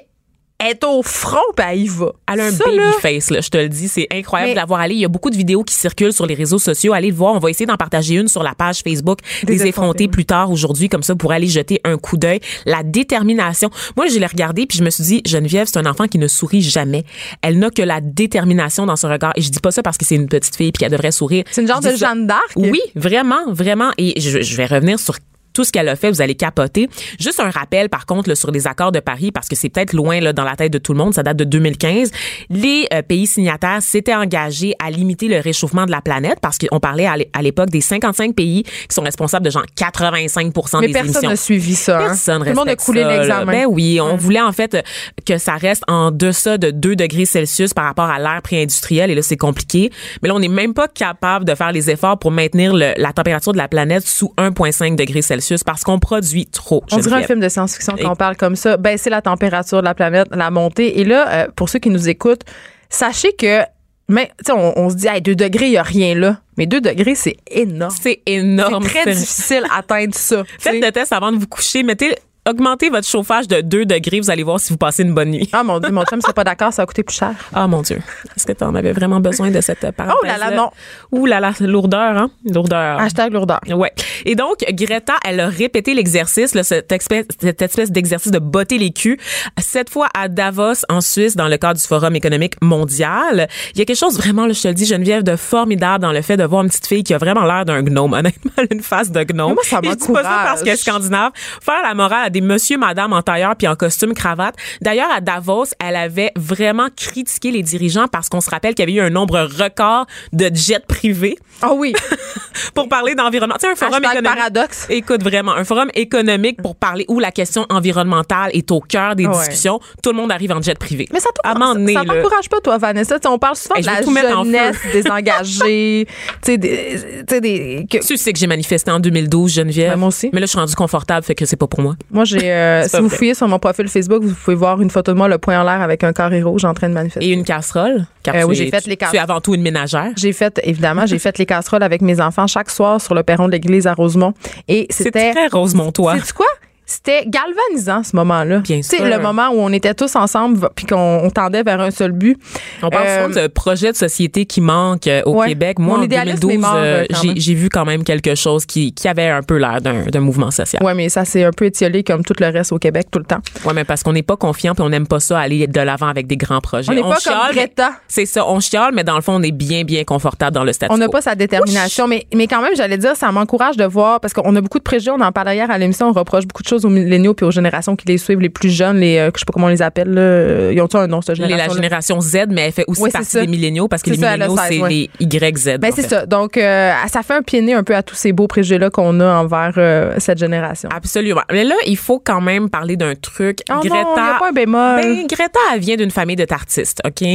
elle est au front, puis elle y va. Elle a un Ça, baby là, face, là, je te le dis. C'est incroyable Mais- de l'avoir allé. Il y a beaucoup de vidéos qui circulent sur les réseaux sociaux. Allez le voir. On va essayer d'en partager une sur la page Facebook des, Des effrontés plus tard aujourd'hui, comme ça, pour aller jeter un coup d'œil. La détermination. Moi, je l'ai regardé puis je me suis dit, Geneviève, c'est un enfant qui ne sourit jamais. Elle n'a que la détermination dans son regard. Et je dis pas ça parce que c'est une petite fille puis qu'elle devrait sourire. C'est une genre de ça- Jeanne d'Arc? oui, vraiment, vraiment. Et je, je vais revenir sur tout ce qu'elle a fait, vous allez capoter. Juste un rappel, par contre, là, sur les accords de Paris, parce que c'est peut-être loin là, dans la tête de tout le monde, ça date de 2015. Les euh, pays signataires s'étaient engagés à limiter le réchauffement de la planète, parce qu'on parlait à l'é- à l'époque des 55 pays qui sont responsables de genre 85 Mais des personne émissions. n'a suivi ça. hein. Personne Tout le monde a coulé l'examen. Ben oui, on voulait en fait que ça reste en deçà de 2 degrés Celsius par rapport à l'ère pré-industrielle et là c'est compliqué. Mais là on n'est même pas capable de faire les efforts pour maintenir le- la température de la planète sous 1,5 degrés Celsius parce qu'on produit trop. On dirait un film de science-fiction quand on parle comme ça. Baisser la température de la planète, la montée. Et là, euh, pour ceux qui nous écoutent, sachez que, mais, tu sais, on, on se dit, hey, 2 degrés, il n'y a rien là. Mais 2 degrés, c'est énorme. C'est énorme. C'est très difficile d'atteindre ça. Faites le test avant de vous coucher. Mettez, augmentez votre chauffage de 2 degrés. Vous allez voir si vous passez une bonne nuit. Ah mon Dieu, mon chum serait pas d'accord, ça va coûter plus cher. Ah mon Dieu. Est-ce que tu en avais vraiment besoin de cette parenthèse Oh là là, non. Ouh là là, lourdeur, hein? Lourdeur. Hashtag lourdeur. Ouais. Et donc, Greta, elle a répété l'exercice, cette espèce, cette espèce d'exercice de botter les culs, cette fois à Davos, en Suisse, dans le cadre du Forum économique mondial. Il y a quelque chose vraiment, là, je te le dis, Geneviève, de formidable dans le fait de voir une petite fille qui a vraiment l'air d'un gnome, <laughs> honnêtement, une face de gnome. Mais moi, ça Et je dis pas ça m'encourage. parce qu'elle est scandinave. Faire la morale à des monsieur, madame en tailleur puis en costume cravate. D'ailleurs, à Davos, elle avait vraiment critiqué les dirigeants parce qu'on se rappelle qu'il y avait eu un nombre record de jets privés. Ah oui. <laughs> pour parler d'environnement. Tu sais, un forum Hashtag économique. paradoxe. Écoute, vraiment, un forum économique pour parler où la question environnementale est au cœur des Ouais. discussions. Tout le monde arrive en jet privé. Mais ça t'encourage pas, toi, Vanessa? On parle souvent Hey, de je la jeunesse <laughs> désengagée. tu sais, des, tu que- Tu sais que j'ai manifesté en 2012, Geneviève. Ben, moi aussi. Mais là, je suis rendue confortable, fait que c'est pas pour moi. Moi, j'ai. <laughs> euh, si vous vrai. fouillez sur mon profil Facebook, vous pouvez voir une photo de moi, le poing en l'air avec un carré rouge en train de manifester. Et une casserole? Car Euh, oui, j'ai fait tu- les Tu es casseroles. avant tout une ménagère. J'ai fait, évidemment, j'ai fait les casseroles avec mes enfants chaque soir sur le perron de l'église à Rosemont. Et C'est c'était. très Rosemontois. Sais-tu quoi? C'était galvanisant, ce moment-là. Bien Tu sais, sûr. le moment où on était tous ensemble puis qu'on on tendait vers un seul but. On parle Euh, souvent de projet de société qui manque euh, au Ouais. Québec. Moi, en idéalisme 2012, est mort, euh, euh, j'ai vu quand même quelque chose qui, qui avait un peu l'air d'un mouvement social. Ouais, mais ça s'est un peu étiolé comme tout le reste au Québec tout le temps. Ouais, mais parce qu'on n'est pas confiant puis on n'aime pas ça aller de l'avant avec des grands projets. On n'est pas chiale, comme Greta. C'est ça, on chiale, mais dans le fond, on est bien, bien confortable dans le statu On n'a pas sa détermination, mais, mais quand même, j'allais dire, ça m'encourage de voir, parce qu'on a beaucoup de préjugés, on en parlait hier à l'émission, on reproche beaucoup de choses aux milléniaux puis aux générations qui les suivent, les plus jeunes, les, euh, je sais pas comment on les appelle, là, ils ont-tu un nom, cette génération la génération Z, mais elle fait aussi Ouais, partie ça. des milléniaux parce que les milléniaux, 16, c'est ouais. les YZ. Ben, en c'est ça. Donc, euh, ça fait un pied de nez un peu à tous ces beaux préjugés-là qu'on a envers euh, cette génération. Absolument. Mais là, il faut quand même parler d'un truc. Oh non, Greta. il y a pas un bémol. Ben, Greta, elle vient d'une famille de tartistes, OK?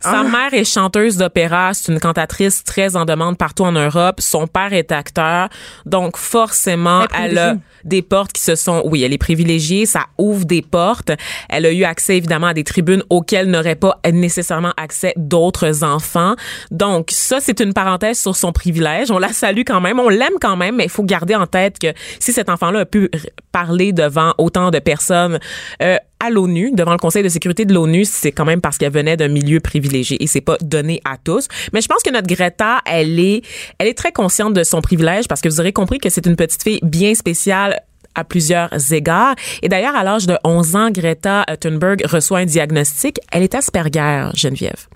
Sa Ah. mère est chanteuse d'opéra, c'est une cantatrice très en demande partout en Europe. Son père est acteur. Donc, forcément, Elle a. des portes qui se sont, oui, elle est privilégiée, ça ouvre des portes. Elle a eu accès, évidemment, à des tribunes auxquelles n'auraient pas nécessairement accès d'autres enfants. Donc, ça, c'est une parenthèse sur son privilège. On la salue quand même, on l'aime quand même, mais il faut garder en tête que si cet enfant-là a pu parler devant autant de personnes euh, à l'ONU, devant le Conseil de sécurité de l'ONU, c'est quand même parce qu'elle venait d'un milieu privilégié et c'est pas donné à tous. Mais je pense que notre Greta, elle est, elle est très consciente de son privilège parce que vous aurez compris que c'est une petite fille bien spéciale à plusieurs égards. Et d'ailleurs, à l'âge de 11 ans, Greta Thunberg reçoit un diagnostic. Elle est Asperger, Geneviève.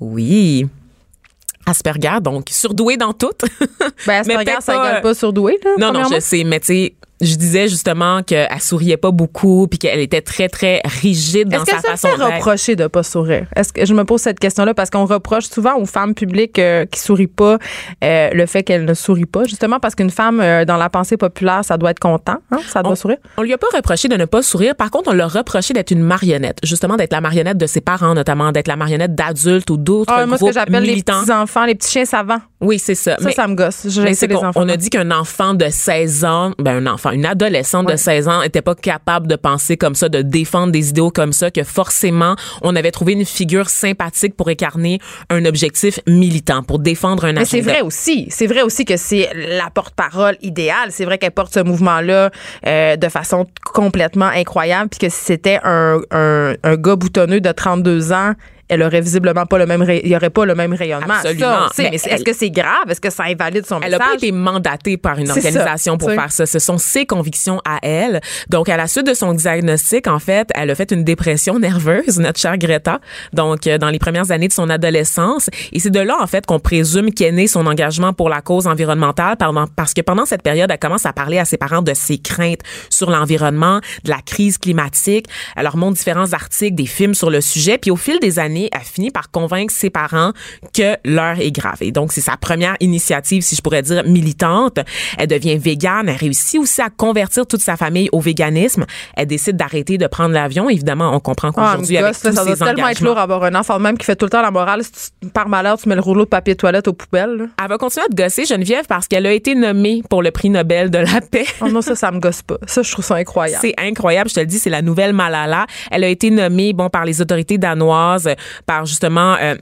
Oui. Asperger, donc surdouée dans tout. Ben, Asperger, <laughs> ça pas, pas surdoué, là, Non, non, je sais, mais tu sais, je disais justement qu'elle souriait pas beaucoup puis qu'elle était très, très rigide dans Est-ce sa que ça façon d'être. reprocher de pas sourire? Est-ce que je me pose cette question-là parce qu'on reproche souvent aux femmes publiques euh, qui sourient pas euh, le fait qu'elles ne sourient pas, justement parce qu'une femme euh, dans la pensée populaire, ça doit être content, hein? ça doit On, sourire? on lui a pas reproché de ne pas sourire. Par contre, on l'a reproché d'être une marionnette. Justement, d'être la marionnette de ses parents, notamment, d'être la marionnette d'adultes ou d'autres Ah, moi, ce que j'appelle les petits enfants, les petits chiens savants, Oui, c'est ça. ça, Mais- ça me gosse. Je Mais les enfants. on a dit qu'un enfant de 16 ans, ben un enfant, une adolescente de 16 ans était pas capable de penser comme ça, de défendre des idéaux comme ça, que forcément on avait trouvé une figure sympathique pour incarner un objectif militant, pour défendre un Mais c'est agenda. vrai aussi. C'est vrai aussi que c'est la porte-parole idéale. C'est vrai qu'elle porte ce mouvement-là euh, de façon complètement incroyable. Puis que si c'était un, un, un gars boutonneux de 32 ans, elle aurait visiblement pas le même, ray- il y aurait pas le même rayonnement. Absolument. Ça. Mais mais elle- est-ce que c'est grave? Est-ce que ça invalide son Elle n'a message? pas été mandatée par une ça, organisation pour faire ça. Ce sont ses convictions à elle. Donc, à la suite de son diagnostic, en fait, elle a fait une dépression nerveuse, notre chère Greta. Donc, euh, dans les premières années de son adolescence. Et c'est de là, en fait, qu'on présume qu'est né son engagement pour la cause environnementale pendant, parce que pendant cette période, elle commence à parler à ses parents de ses craintes sur l'environnement, de la crise climatique. Elle leur montre différents articles, des films sur le sujet. Puis, au fil des années, elle finit par convaincre ses parents que l'heure est grave. Et donc, c'est sa première initiative, si je pourrais dire, militante. Elle devient végane. Elle réussit aussi à convertir toute sa famille au véganisme. Elle décide d'arrêter de prendre l'avion. Évidemment, on comprend Ah, qu'aujourd'hui, me avec gosse, tous ça doit tellement être lourd avoir un enfant même qui fait tout le temps la morale. Si tu, par malheur, tu mets le rouleau de papier toilette aux poubelles. là. elle va continuer à te gosser, Geneviève, parce qu'elle a été nommée pour le prix Nobel de la paix. Oh non, ça, ça me gosse pas. Ça, je trouve ça incroyable. C'est incroyable, je te le dis, c'est la nouvelle Malala. Elle a été nommée, bon, par les autorités danoises, par justement. euh,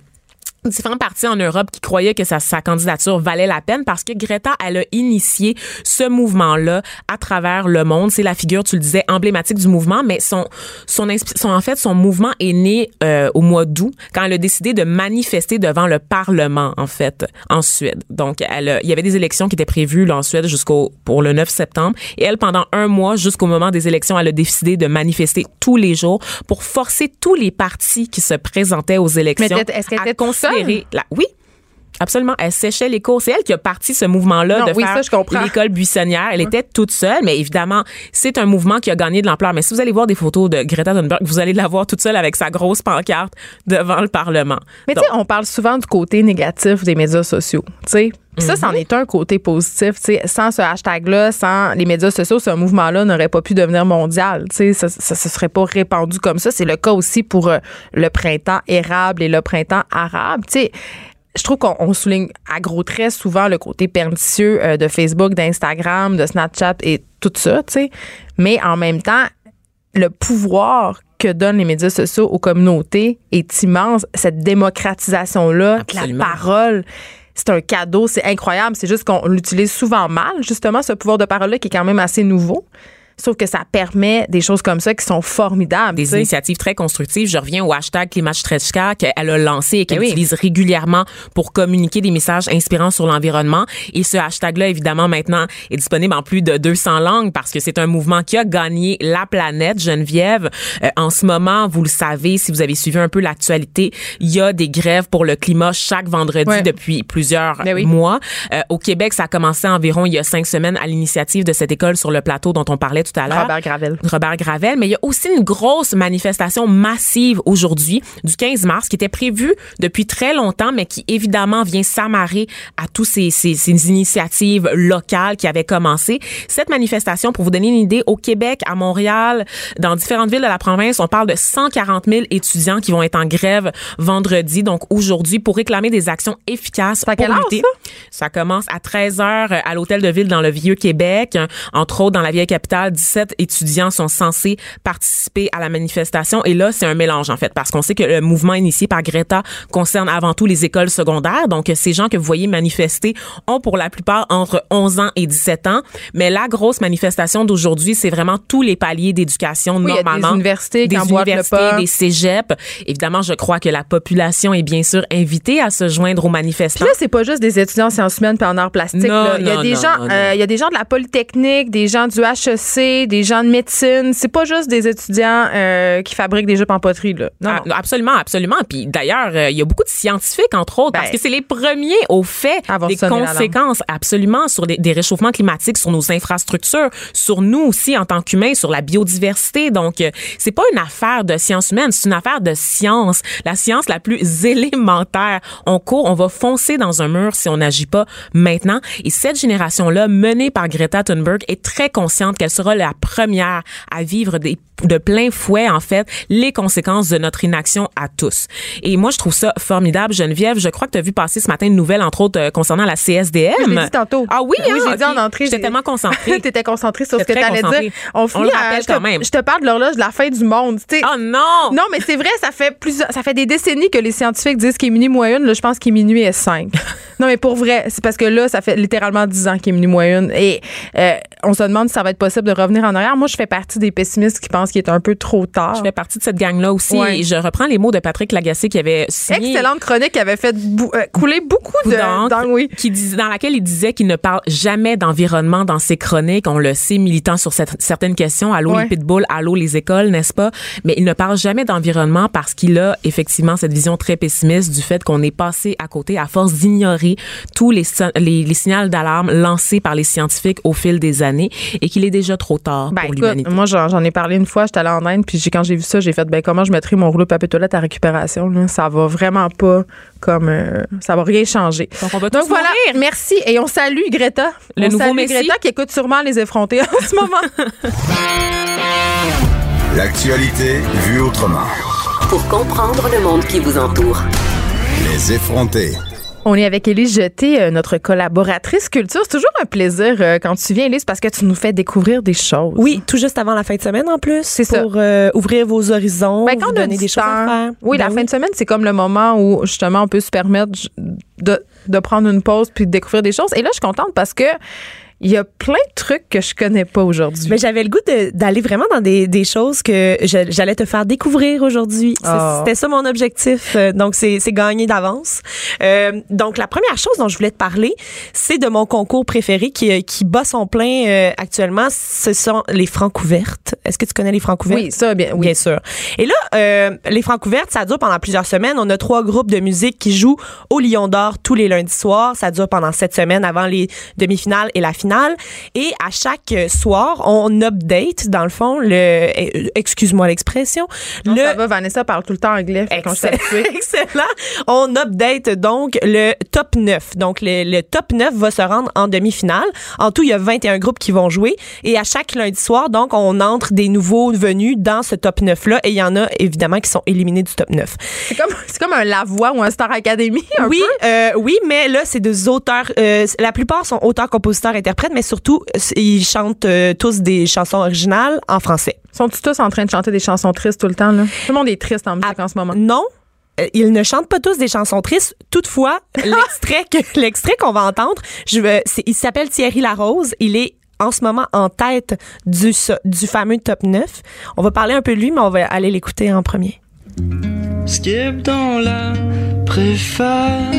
différents partis en Europe qui croyaient que sa, sa candidature valait la peine parce que Greta, elle a initié ce mouvement-là à travers le monde. C'est la figure, tu le disais, emblématique du mouvement, mais son, son, son en fait, son mouvement est né euh, au mois d'août quand elle a décidé de manifester devant le Parlement, en fait, en Suède. Donc, elle, a- il y avait des élections qui étaient prévues là, en Suède jusqu'au pour le 9 septembre. Et elle, pendant un mois, jusqu'au moment des élections, elle a décidé de manifester tous les jours pour forcer tous les partis qui se présentaient aux élections Mais est-ce qu'elle était la, oui. Absolument. Elle séchait les cours. C'est elle qui a parti ce mouvement-là de oui, faire l'école buissonnière. Elle était toute seule, mais évidemment, c'est un mouvement qui a gagné de l'ampleur. Mais si vous allez voir des photos de Greta Thunberg, vous allez la voir toute seule avec sa grosse pancarte devant le Parlement. Mais tu sais, on parle souvent du côté négatif des médias sociaux. Tu sais, ça, c'en est un côté positif. Tu sais, sans ce hashtag-là, sans les médias sociaux, ce mouvement-là n'aurait pas pu devenir mondial. Ça, ça se serait pas répandu comme ça. C'est le cas aussi pour euh, le printemps érable et le printemps arabe. Tu sais, je trouve qu'on on souligne à gros traits souvent le côté pernicieux euh, de Facebook, d'Instagram, de Snapchat et tout ça, tu sais. Mais en même temps, le pouvoir que donnent les médias sociaux aux communautés est immense. Cette démocratisation-là, la parole, c'est un cadeau, c'est incroyable. C'est juste qu'on l'utilise souvent mal, justement, ce pouvoir de parole-là qui est quand même assez nouveau. Sauf que ça permet des choses comme ça qui sont formidables. des initiatives très constructives. Je reviens au hashtag Klimatstrechka qu'elle a lancé et qu'elle Ben oui. utilise régulièrement pour communiquer des messages inspirants sur l'environnement. Et ce hashtag-là, évidemment, maintenant est disponible en plus de 200 langues parce que c'est un mouvement qui a gagné la planète, Geneviève. Euh, en ce moment, vous le savez, si vous avez suivi un peu l'actualité, il y a des grèves pour le climat chaque vendredi Ouais. depuis plusieurs Ben oui. mois. Euh, au Québec, ça a commencé environ il y a cinq semaines à l'initiative de cette école sur le plateau dont on parlait tout à l'heure. Robert Gravel. Robert Gravel, mais il y a aussi une grosse manifestation massive aujourd'hui, du 15 mars, qui était prévue depuis très longtemps, mais qui évidemment vient s'amarrer à tous ces, ces, ces initiatives locales qui avaient commencé. Cette manifestation, pour vous donner une idée, au Québec, à Montréal, dans différentes villes de la province, on parle de 140 000 étudiants qui vont être en grève vendredi, donc aujourd'hui, pour réclamer des actions efficaces quelle pour lutter. Ça? commence à 13 heures à l'hôtel de ville dans le vieux Québec. Entre autres, dans la vieille capitale, 17 étudiants sont censés participer à la manifestation. Et là, c'est un mélange, en fait, parce qu'on sait que le mouvement initié par Greta concerne avant tout les écoles secondaires. Donc, ces gens que vous voyez manifester ont pour la plupart entre 11 ans et 17 ans. Mais la grosse manifestation d'aujourd'hui, c'est vraiment tous les paliers d'éducation, Oui, a des normalement. universités des le universités, des cégeps. Évidemment, je crois que la population est bien sûr invitée à se joindre aux manifestants. Puis là, c'est pas juste des étudiants en sciences humaines puis en arts plastiques. Non, là. Il y a non, des non, gens, non, euh, il y a des gens de la polytechnique, des gens du HEC, des gens de médecine. C'est pas juste des étudiants euh, qui fabriquent des jupes en poterie là. Non, Ah, non. absolument, absolument. Puis d'ailleurs, euh, il y a beaucoup de scientifiques, entre autres, Ben, parce que c'est les premiers au fait des conséquences, absolument, sur des, des réchauffements climatiques, sur nos infrastructures, sur nous aussi en tant qu'humains, sur la biodiversité. Donc, euh, c'est pas une affaire de sciences humaines, c'est une affaire de science, la science la plus <laughs> élémentaire. On court, on va foncer dans un mur si on n'agit pas maintenant. Et cette génération-là, menée par Greta Thunberg, est très consciente qu'elle sera la première à vivre des de plein fouet, en fait, les conséquences de notre inaction à tous. Et moi, je trouve ça formidable. Geneviève, je crois que tu as vu passer ce matin une nouvelle, entre autres, euh, concernant la CSDM. Je l'ai dit tantôt. Ah oui, Oui, hein, j'ai dit en entrée. J'étais tellement concentrée. <laughs> T'étais concentrée sur ce que t'allais concentrée. dire. On finit le à- rappelle je te- quand même. Je te parle de l'horloge de la fin du monde. tu sais. Oh non! Non, mais c'est vrai, ça fait plusieurs, ça fait des décennies que les scientifiques disent qu'il est minuit moins une. Là, je pense qu'il est minuit et cinq. <laughs> non, mais pour vrai, c'est parce que là, ça fait littéralement 10 ans qu'il est minuit moins une. Et euh, on se demande si ça va être possible de revenir en arrière. Moi, je fais partie des pessimistes qui pensent qu'il est un peu trop tard. Je fais partie de cette gang-là aussi. Ouais. Et je reprends les mots de Patrick Lagacé qui avait signé Excellente chronique qui avait fait bou- euh, couler beaucoup de d'encre, oui. qui dis- dans laquelle il disait qu'il ne parle jamais d'environnement dans ses chroniques. On le sait, militant sur cette- certaines questions. Allô Ouais. les pitbulls, allô les écoles, n'est-ce pas? Mais il ne parle jamais d'environnement parce qu'il a effectivement cette vision très pessimiste du fait qu'on est passé à côté à force d'ignorer tous les, les signaux d'alarme lancés par les scientifiques au fil des années et qu'il est déjà trop tard Ben, pour l'humanité. moi, j'en j'en ai parlé une fois. J'étais allée en Inde, puis j'ai- quand j'ai vu ça, j'ai fait, ben, comment je mettrais mon rouleau de papier toilette à récupération? Là? Ça va vraiment pas comme. euh, ça va rien changer. Donc, on va Donc voilà, mourir. merci. Et on salue Greta. Le on nouveau salue. Greta qui écoute sûrement les effrontés en ce moment. <laughs> L'actualité vue autrement. Pour comprendre le monde qui vous entoure. Les effrontés. On est avec Élise Jeté, euh, notre collaboratrice culture. C'est toujours un plaisir euh, quand tu viens, Élise, parce que tu nous fais découvrir des choses. Oui, tout juste avant la fin de semaine en plus. C'est ça. Pour euh, ouvrir vos horizons, Ben, quand vous on a donner des choses à faire. Oui, la Ben fin de semaine, c'est comme le moment où justement on peut se permettre de, de prendre une pause puis de découvrir des choses. Et là, je suis contente parce que il y a plein de trucs que je connais pas aujourd'hui. Mais j'avais le goût d'aller vraiment dans des, des choses que j'allais te faire découvrir aujourd'hui. Oh. C'était ça mon objectif. Euh, Donc, c'est gagné d'avance. Euh, donc, la première chose dont je voulais te parler, c'est de mon concours préféré qui, qui bat son plein euh, actuellement. Ce sont les francs ouvertes. Est-ce que tu connais les francs ouvertes? Oui, ça, bien, oui. Bien sûr. Et là, euh, les francs ouvertes, ça dure pendant plusieurs semaines. On a trois groupes de musique qui jouent au Lion d'Or tous les lundis soirs. Ça dure pendant sept semaines avant les demi-finales et la finale. Et à chaque soir, on update, dans le fond, le, euh, excuse-moi l'expression, le, ça va, Vanessa parle tout le temps anglais. Excellent. <laughs> Excellent. On update donc le top 9. Donc, le, le top 9 va se rendre en demi-finale. En tout, il y a 21 groupes qui vont jouer. Et à chaque lundi soir, donc, on entre des nouveaux venus dans ce top 9-là. Et il y en a, évidemment, qui sont éliminés du top 9. C'est comme, c'est comme un Lavoie ou un Star Academy. un Oui, peu. euh, oui, mais là, c'est des auteurs. euh, la plupart sont auteurs, compositeurs, interprètes, mais surtout, ils chantent euh, tous des chansons originales en français. Sont-ils tous en train de chanter des chansons tristes tout le temps, là? Tout le monde est triste en musique en ce moment. Non. euh, Ils ne chantent pas tous des chansons tristes. Toutefois, <laughs> l'extrait que l'extrait qu'on va entendre, je veux, il s'appelle Thierry Larose. Il est en ce moment en tête du du fameux top 9. On va parler un peu de lui, mais on va aller l'écouter en premier. Skip dans la préface.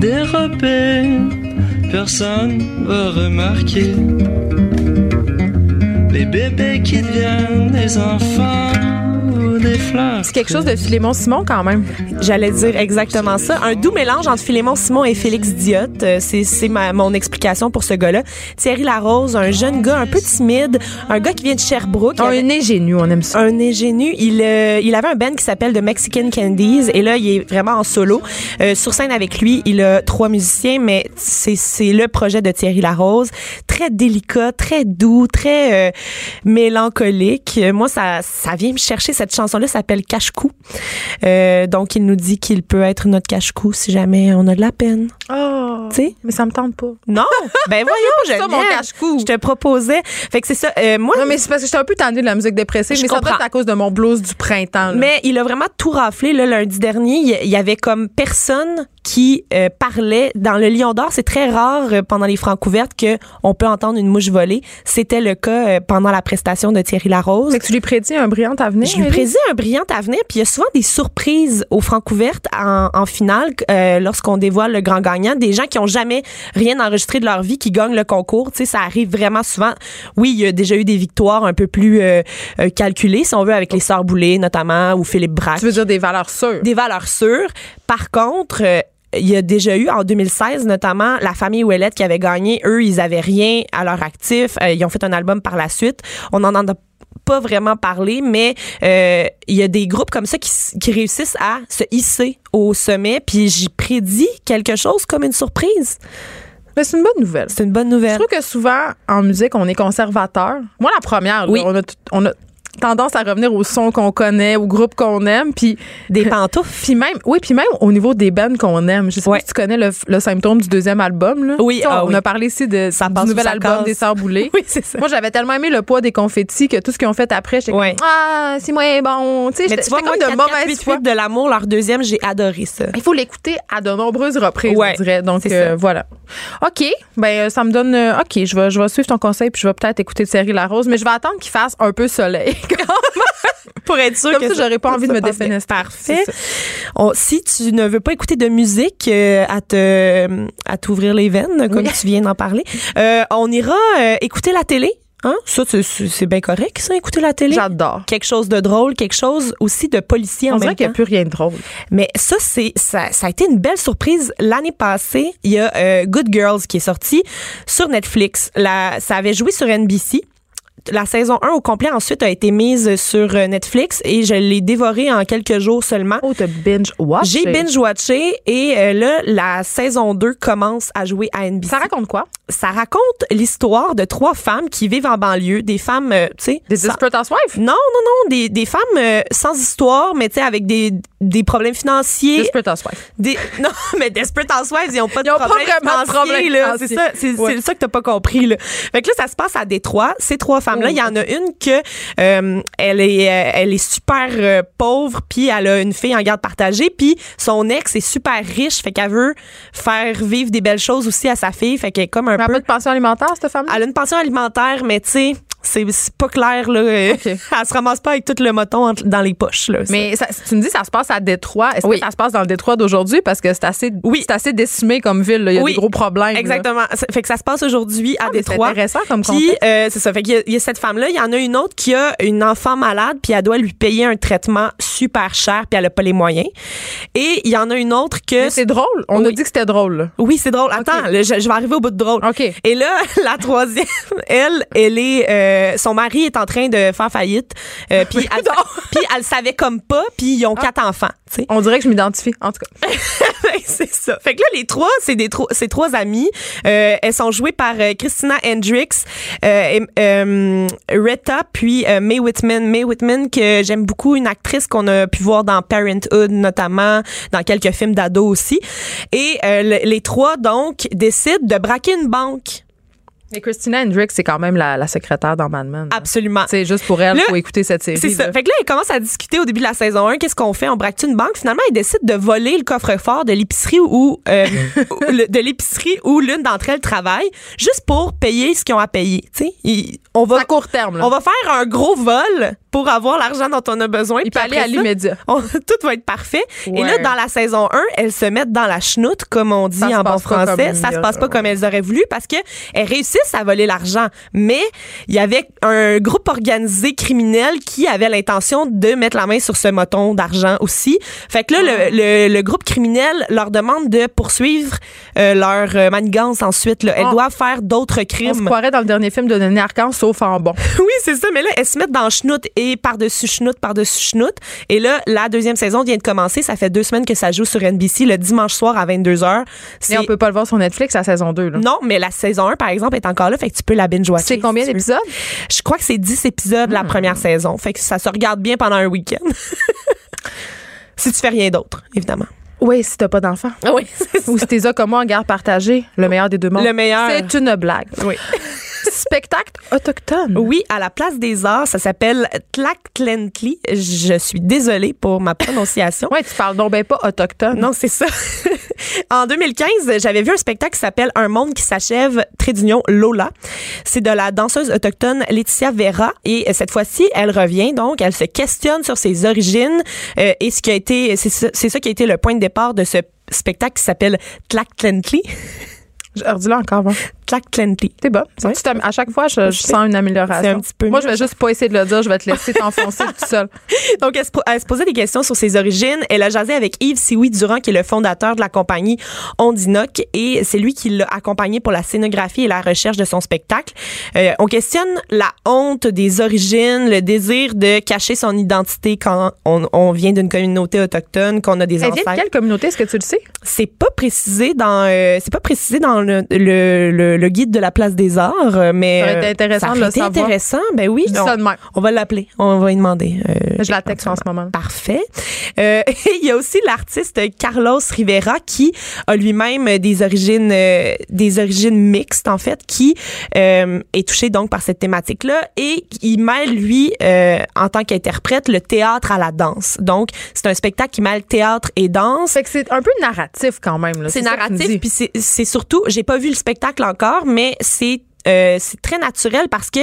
Dérapé, personne va remarquer. Les bébés qui deviennent des enfants ou des fleurs. C'est quelque chose de Philémon Simon quand même. J'allais dire exactement ça. Un doux mélange entre Philémon Simon et Félix Diot. Euh, C'est, c'est ma, mon explication pour ce gars-là. Thierry Larose, un jeune gars un peu timide, un gars qui vient de Sherbrooke. On avait- ingénu, on aime ça. un ingénu. Il, euh, il avait un band qui s'appelle The Mexican Candies et là, il est vraiment en solo. Euh, sur scène avec lui, il a trois musiciens, mais c'est, c'est le projet de Thierry Larose. Très délicat, très doux, très euh, mélancolique. Euh, Moi, ça, ça vient me chercher. Cette chanson-là s'appelle Cache-Cou. Euh, donc, il nous dit qu'il peut être notre cache-cou si jamais on a de la peine. Oh, Tu sais? mais ça me tente pas. Non? Ben <laughs> voyons, je ça, mon cache-cou. Je te proposais. Fait que c'est ça. Euh, moi, Non, mais c'est parce que j'étais un peu tendue de la musique dépressive, Je mais ça comprends. être à cause de mon blues du printemps. là. Mais il a vraiment tout raflé le lundi dernier. Il y avait comme personne qui euh, parlait dans le Lion d'Or. C'est très rare euh, pendant les francs ouvertes que on peut entendre une mouche voler. C'était le cas euh, pendant la prestation de Thierry Larose. Fait que tu lui prédis un brillant avenir. Je lui prédis un brillant avenir, puis il y a souvent des surprises aux francs ouvertes en, en finale euh, lorsqu'on dévoile le grand gagnant. Des gens qui ont jamais rien enregistré de leur vie qui gagnent le concours. Tu sais, ça arrive vraiment souvent. Oui, il y a déjà eu des victoires un peu plus euh, euh, calculées, si on veut, avec les Sœurs Boulay notamment ou Philippe Braque Tu veux dire des valeurs sûres? des valeurs sûres. Par contre, euh, il y a déjà eu en 2016 notamment la famille Ouellette qui avait gagné. Eux, ils avaient rien à leur actif. Euh, ils ont fait un album par la suite. On en a pas vraiment parlé, mais euh, il y a des groupes comme ça qui, réussissent à se hisser au sommet. Puis j'y prédis quelque chose comme une surprise. Mais c'est une bonne nouvelle. C'est une bonne Je nouvelle. trouve que souvent, en musique, on est conservateur. Moi, la première, là, Oui. on, a, tout- on a tendance à revenir au son qu'on connaît, au groupe qu'on aime, puis Des pantoufles. puis même, oui, puis même au niveau des bands qu'on aime. Je sais Ouais. pas si tu connais le, le symptôme du deuxième album. Là. Oui, ah on oui. a parlé ici de, Ça du nouvel album casse. des Sœurs Boulay. <laughs> Oui, c'est ça. Moi, j'avais tellement aimé le poids des confettis que tout ce qu'ils ont fait après, j'étais Ouais. comme, ah, c'est moins bon. Tu sais, Mais j'étais comme de 4, 4, mauvaise 8, foi. 8 de l'amour, leur deuxième, j'ai adoré ça. Il faut l'écouter à de nombreuses reprises, Ouais, je dirais. Donc, euh, voilà. OK. Ben, euh, ça me donne. euh, OK, je vais, je vais suivre ton conseil puis je vais peut-être écouter Thierry Larose, mais je vais attendre qu'il fasse un peu soleil. Pour être sûr que j'aurais pas envie de me défenestrer. Parfait. On- si tu ne veux pas écouter de musique euh, à te à t'ouvrir les veines, comme Oui. tu viens d'en parler, euh, on ira euh, écouter la télé. Hein? Ça, c'est- bien correct, ça, écouter la télé. J'adore. Quelque chose de drôle, quelque chose aussi de policier en On dirait même qu'il n'y temps. a plus rien de drôle. Mais ça, c'est ça, ça a été une belle surprise. L'année passée, il y a euh, Good Girls qui est sorti sur Netflix. La, ça avait joué sur NBC. La saison 1 au complet ensuite a été mise sur euh, Netflix et je l'ai dévoré en quelques jours seulement. Oh, t'as binge watch. J'ai binge-watché et euh, là, la saison 2 commence à jouer à NBC. Ça raconte quoi? Ça raconte l'histoire de trois femmes qui vivent en banlieue, des femmes, euh, tu sais... Des sans- Desperate Housewives? non, non, non, des, des femmes euh, sans histoire, mais tu sais, avec des des problèmes financiers. Desperate Housewives. Des... <laughs> Non, mais Desperate Housewives, ils ont pas de Ils ont pas problème vraiment de problème. C'est financier. ça, c'est Ouais. ça que t'as pas compris, là. Fait que là, ça se passe à Détroit. Ces trois femmes-là, il y en a une que, euh, elle est, euh, elle est super euh, pauvre, puis elle a une fille en garde partagée, puis son ex est super riche, fait qu'elle veut faire vivre des belles choses aussi à sa fille, fait qu'elle est comme un Elle a peu pas de pension alimentaire, cette femme? elle a une pension alimentaire, mais tu sais, c'est pas clair, là. euh, OK. <laughs> Elle se ramasse pas avec tout le moton dans les poches, là. Mais ça- tu me dis ça se passe à Détroit. Est-ce Oui. que ça se passe dans le Détroit d'aujourd'hui? Parce que c'est assez, Oui. c'est assez décimé comme ville. là. Il y a Oui. des gros problèmes. Exactement. Ça- Fait que ça se passe aujourd'hui à Ah, mais c'est Détroit. intéressant comme Puis, euh, c'est ça. Fait qu'il y a- il y, a cette femme-là. Il y en a une autre qui a une enfant malade, puis elle doit lui payer un traitement super cher, puis elle a pas les moyens. Et il y en a une autre que. C'est drôle. On Oui. a dit que c'était drôle. là. Oui, c'est drôle. Attends, là, je, je vais arriver au bout de drôle. OK. Et là, <laughs> la troisième, elle, elle est, euh, son mari est en train de faire faillite. Euh, <laughs> puis, elle, puis elle savait comme pas. Puis ils ont Ah. quatre enfants. Tu sais. On dirait que je m'identifie. En tout cas. <laughs> c'est ça. Fait que là, les trois, c'est des tro- c'est trois amies. Euh, elles sont jouées par euh, Christina Hendricks, euh, et, euh, Retta, puis euh, Mae Whitman. Mae Whitman, que j'aime beaucoup, une actrice qu'on a pu voir dans Parenthood, notamment, dans quelques films d'ados aussi. Et euh, le- les trois, donc, décident de braquer une banque. Mais Christina Hendricks, c'est quand même la, la secrétaire dans Mad Men. là. Absolument. C'est juste pour elle, Là, faut écouter cette série. C'est ça. Fait que là, ils commencent à discuter au début de la saison 1. Qu'est-ce qu'on fait? On braque une banque? Finalement, ils décident de voler le coffre-fort de l'épicerie où, euh, <laughs> de l'épicerie où l'une d'entre elles travaille, juste pour payer ce qu'ils ont à payer. Tu sais, ils- on va, à court terme. Là. on va faire un gros vol pour avoir l'argent dont on a besoin. Il puis peut aller à l'immédiat. <laughs> tout va être parfait. Et là, dans la saison 1, elles se mettent dans la chenoute, comme on dit Ça en bon français. Ça se passe pas comme elles auraient voulu parce que elles réussissent à voler l'argent. Mais il y avait un groupe organisé criminel qui avait l'intention de mettre la main sur ce moton d'argent aussi. Fait que là, Ah. le, le- le groupe criminel leur demande de poursuivre euh, leur euh, manigance ensuite. Là. Elles Ah. doivent faire d'autres On se crimes. croirait dans le dernier film de Denis Arcand, sauf en bon. <laughs> Oui, c'est ça. Mais là, elles se mettent dans chenoute et par-dessus chenoute, par-dessus chenoute. Et là, la deuxième saison vient de commencer. Ça fait deux semaines que ça joue sur NBC le dimanche soir à 22h. Et on peut pas le voir sur Netflix à saison 2. Là. Non, mais la saison 1, par exemple, est encore là. Fait que tu peux la binge-watcher. C'est combien si d'épisodes? Je crois que c'est 10 épisodes la première saison. Fait que ça se regarde bien pendant un week-end. <laughs> si tu fais rien d'autre, évidemment. Oui, si t'as pas d'enfant. Oui, c'est Ou si t'es ça comme moi en garde partagée, le meilleur des deux mondes. Le meilleur. C'est une blague. Oui. <laughs> Spectacle autochtone. Oui, à la place des arts, ça s'appelle Tlachtlenli. Je suis désolée pour ma prononciation. Ouais, tu parles donc ben pas autochtone. Non, c'est ça. <laughs> en 2015, j'avais vu un spectacle qui s'appelle Un monde qui s'achève, trait d'union Lola. C'est de la danseuse autochtone Laetitia Vera et cette fois-ci, elle revient donc, elle se questionne sur ses origines euh, et ce qui a été c'est ça, c'est ça qui a été le point de départ de ce spectacle qui s'appelle Tlachtlenli. Je redis là encore. Bon. Tlachtlenli. C'est bon. À chaque fois, je, sens une amélioration. Un petit peu Moi, mieux, je vais juste pas essayer de le dire. Je vais te laisser t'enfoncer <laughs> tout seul. Donc, elle se, po- elle se posait des questions sur ses origines. Elle a jasé avec Yves Sioui Durand, qui est le fondateur de la compagnie Ondinoc, et c'est lui qui l'a accompagné pour la scénographie et la recherche de son spectacle. Euh, on questionne la honte des origines, le désir de cacher son identité quand on, on vient d'une communauté autochtone, qu'on a des Elle vient de quelle communauté? Est-ce que tu le sais? C'est pas précisé dans, euh, c'est pas précisé dans le, le, le- le guide de la place des arts, euh, mais Ça aurait été euh, intéressant ça de aurait le été savoir. intéressant. Ben oui, Je dis on, ça de même. on va l'appeler, on va lui demander. euh, Je la texte en ce moment. Parfait. Euh, <laughs> il y a aussi l'artiste Carlos Rivera qui a lui-même des origines euh, des origines mixtes en fait qui euh, est touché donc par cette thématique là et il mêle lui euh, en tant qu'interprète le théâtre à la danse. Donc c'est un spectacle qui mêle théâtre et danse. Fait que c'est un peu narratif quand même. là. C'est narratif puis c'est surtout j'ai pas vu le spectacle encore mais c'est euh, c'est très naturel parce que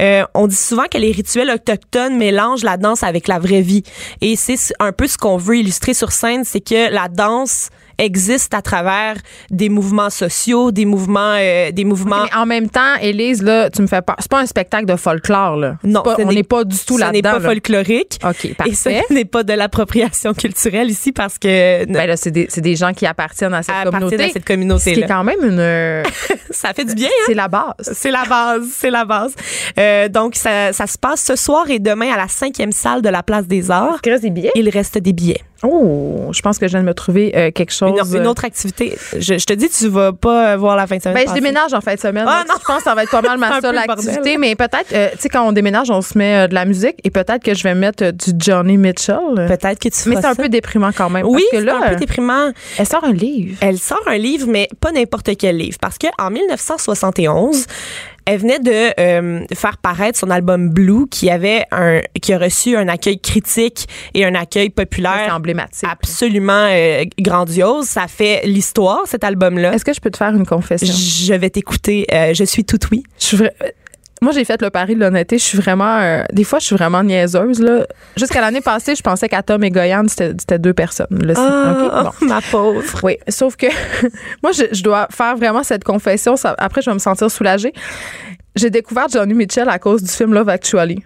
euh, on dit souvent que les rituels autochtones mélangent la danse avec la vraie vie. Et c'est un peu ce qu'on veut illustrer sur scène c'est que la danse existe à travers des mouvements sociaux des mouvements euh, des mouvements Mais en même temps, Élise, là, tu me fais pas. C'est pas un spectacle de folklore, là. Non, pas- ce on n'est- pas du tout ce là-dedans. n'est pas là. folklorique OK, et ce parfait. <laughs> n'est pas de l'appropriation culturelle ici parce que Ben là, c'est des, des gens qui appartiennent à cette à communauté. de cette Ce qui communauté est quand même une. <laughs> ça fait du bien hein? c'est la base. C'est la base, c'est la base. Euh, donc, ça, ça se passe ce soir et demain à la cinquième salle de la Place des Arts. Il reste des billets? Il reste des billets. Oh, je pense que je viens de me trouver euh, quelque chose. Une, une autre activité. Je, je te dis, tu vas pas euh, voir la fin de semaine. Ben, je déménage en fin de semaine. Ah, non. Je pense que ça va être pas mal ma <laughs> seule le bordel. activité. Mais peut-être, euh, tu sais, quand on déménage, on se met euh, de la musique et peut-être que je vais mettre euh, du Johnny Mitchell. Peut-être que tu Mais feras c'est un peu déprimant quand même. Oui, parce que c'est là, un peu euh, déprimant. elle sort un livre. Elle sort un livre, mais pas n'importe quel livre. Parce que en 1971, elle venait de euh, faire paraître son album Blue, qui avait un, qui a reçu un accueil critique et un accueil populaire emblématique. absolument euh, grandiose. Ça fait l'histoire, cet album-là. Est-ce que je peux te faire une confession? Je vais t'écouter. Euh, je suis tout oui. Je suis vra- Moi, j'ai fait le pari de l'honnêteté. Je suis vraiment. euh, des fois, je suis vraiment niaiseuse. Là. Jusqu'à l'année passée, je pensais qu'Atom et Goyan, c'était deux personnes. Là? Bon. <laughs> ma pauvre. Oui, sauf que <laughs> moi, je, je dois faire vraiment cette confession. Ça- après, je vais me sentir soulagée. J'ai découvert Johnny Mitchell à cause du film Love Actually.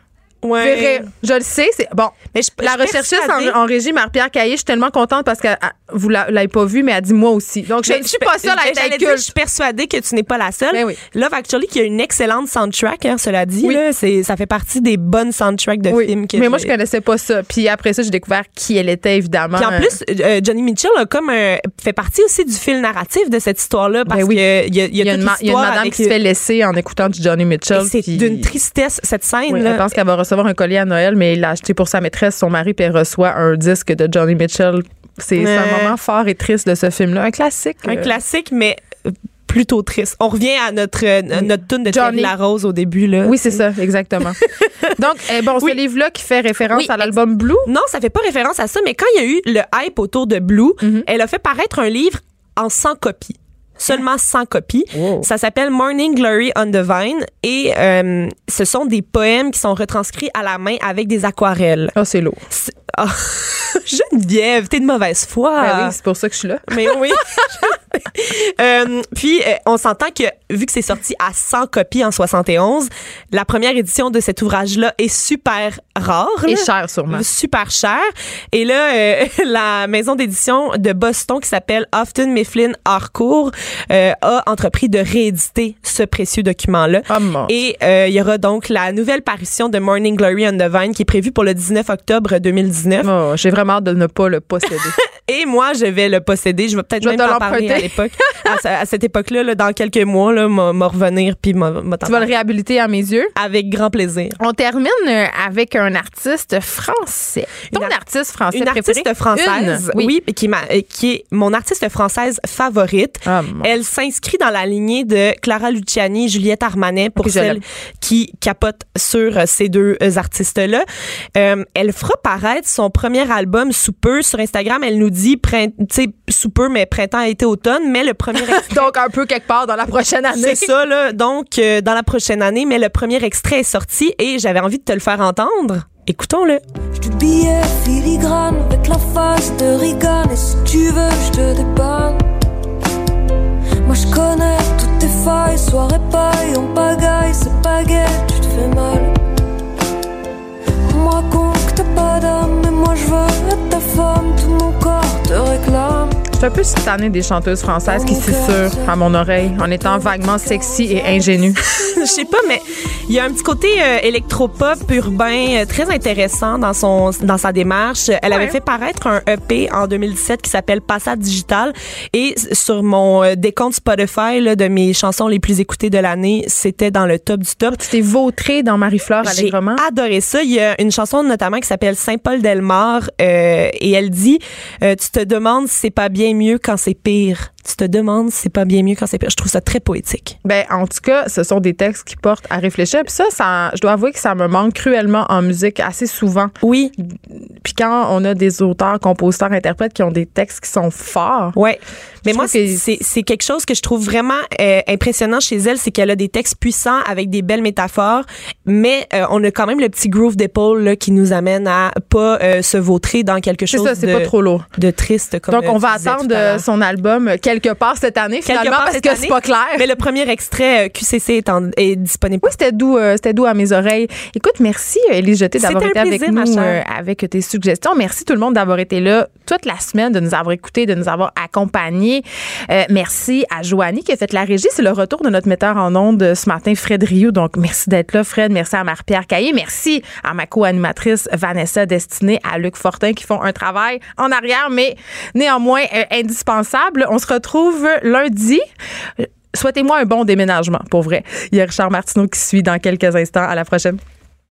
Ouais. Je le sais, c'est bon. Mais je, La je recherchiste en, en régie, Marie-Pierre Caillé, je suis tellement contente parce que ah, vous la- l'avez pas vu, mais elle dit moi aussi. Donc, je ne suis pas seule à être Je suis persuadée que tu n'es pas la seule. Ben oui. Love Actually, qui a une excellente soundtrack, hein, cela dit. Oui. Là, c'est, ça fait partie des bonnes soundtracks de Oui, films. Que mais moi, je j'ai- connaissais pas ça. Puis après ça, j'ai découvert qui elle était, évidemment. Puis en plus, euh, Johnny Mitchell a comme un- fait partie aussi du fil narratif de cette histoire-là parce Ben oui. que il y a, il y a il y a, toute une, y a madame avec qui se fait laisser en écoutant du Johnny Mitchell. C'est puis- d'une tristesse cette scène là. elle pense qu'elle va recevoir un collier à Noël, mais il l'a acheté pour sa maîtresse, son mari, puis elle reçoit un disque de Johnny Mitchell. C'est un moment fort et triste de ce film-là. Un classique. un euh, classique mais euh, plutôt triste. On revient à notre euh, notre tune de Johnny. Thierry Larose au début là. Oui, c'est ça, exactement. <laughs> Donc, eh, bon, Oui. ce livre-là qui fait référence Oui, à l'album Blue. Non, ça fait pas référence à ça, mais quand il y a eu le hype autour de Blue, Mhm. elle a fait paraître un livre en 100 copies. Seulement 100 copies. Wow. Ça s'appelle Morning Glory on the Vine et euh, ce sont des poèmes qui sont retranscrits à la main avec des aquarelles. Ah, c'est lourd. Ah, <laughs> Geneviève, t'es de mauvaise foi. Ben oui, c'est pour ça que je suis là. Mais oui. <laughs> Euh, puis, euh, on s'entend que, vu que c'est sorti à 100 copies en 71, la première édition de cet ouvrage-là est super rare. Et cher, sûrement. Super cher. Et là, euh, <laughs> la maison d'édition de Boston qui s'appelle Often Mifflin Harcourt a entrepris de rééditer ce précieux document-là. Ah, mon. Et il y aura donc la nouvelle parution de Morning Glory on the Vine qui est prévue pour le 19 octobre 2019. Oh, J'ai vraiment hâte de ne pas le posséder. <laughs> Et moi, je vais le posséder. Je vais peut-être même te t'en parler à l'époque. à, ce- à cette époque-là, là, dans quelques mois, là, m'a revenir puis tu vas le réhabiliter à mes yeux. Avec grand plaisir. On termine euh, avec un artiste français. Ton Une artiste français Une artiste française, Une, oui, qui, est ma- euh, qui est mon artiste française favorite. Ah. Elle s'inscrit dans la lignée de Clara Luciani, Juliette Armanet, pour Ok, je celles qui capotent sur euh, ces deux artistes-là. Euh, elle fera paraître son premier album sous peu. Sur Instagram, elle nous dit, print- tu sais, sous peu, mais printemps, été, automne, mais le premier <laughs> Donc, un peu quelque part dans la prochaine année. C'est ça, là. Donc, euh, dans la prochaine année, mais le premier extrait est sorti et j'avais envie de te le faire entendre. Écoutons-le. Du billet filigrane avec la face de Reagan Et si tu veux je te dépanne Moi je connais toutes tes failles Soirée paille, on pagaille C'est pas gay, tu te fais mal On me raconte que t'as pas d'âme moi je veux être ta femme Tout mon corps te réclame un peu tannée des chanteuses françaises qui susurrent à mon oreille en étant vaguement sexy et ingénue. <laughs> Je sais pas, mais il y a un petit côté euh, électropop urbain euh, très intéressant dans son dans sa démarche. Elle avait fait paraître un EP en 2017 qui s'appelle Passat Digital et sur mon euh, décompte Spotify là, de mes chansons les plus écoutées de l'année, c'était dans le top du top. Tu t'es vautrée dans Marie-Fleur J'ai allègrement? adoré ça. Il y a une chanson notamment qui s'appelle Saint-Paul-Delmar et elle dit Tu te demandes si c'est pas bien mieux quand c'est pire. Tu te demandes si c'est pas bien mieux quand c'est pire. Je trouve ça très poétique. Ben, en tout cas, ce sont des textes qui portent à réfléchir. Puis ça, ça, je dois avouer que ça me manque cruellement en musique assez souvent. Oui, Puis quand on a des auteurs, compositeurs, interprètes qui ont des textes qui sont forts, ouais. Mais moi, que- c'est quelque chose que je trouve vraiment euh, impressionnant chez elle, c'est qu'elle a des textes puissants avec des belles métaphores, mais euh, on a quand même le petit groove d'épaule là, qui nous amène à pas euh, se vautrer dans quelque chose ça, de, pas trop lourd. de triste. Comme Donc, on va attendre son album quelque part cette année, Quelque finalement, parce que c'est pas clair. Mais le premier extrait euh, QCC est, en- est disponible. Oui, c'était doux, euh, c'était doux à mes oreilles. Écoute, merci Elise Jeté d'avoir été avec plaisir, ma nous euh, avec tes suggestions. Merci tout le monde d'avoir été là toute la semaine, de nous avoir écoutés, de nous avoir accompagnés. accompagné. Euh, merci à Joanie qui a fait la régie. C'est le retour de notre metteur en ondes ce matin, Fred Rio. Donc, merci d'être là, Fred. Merci à Marie-Pierre Caillé. Merci à ma co-animatrice Vanessa Destinée, à Luc Fortin qui font un travail en arrière, mais néanmoins euh, indispensable. On se retrouve lundi. Souhaitez-moi un bon déménagement, pour vrai. Il y a Richard Martineau qui suit dans quelques instants. À la prochaine.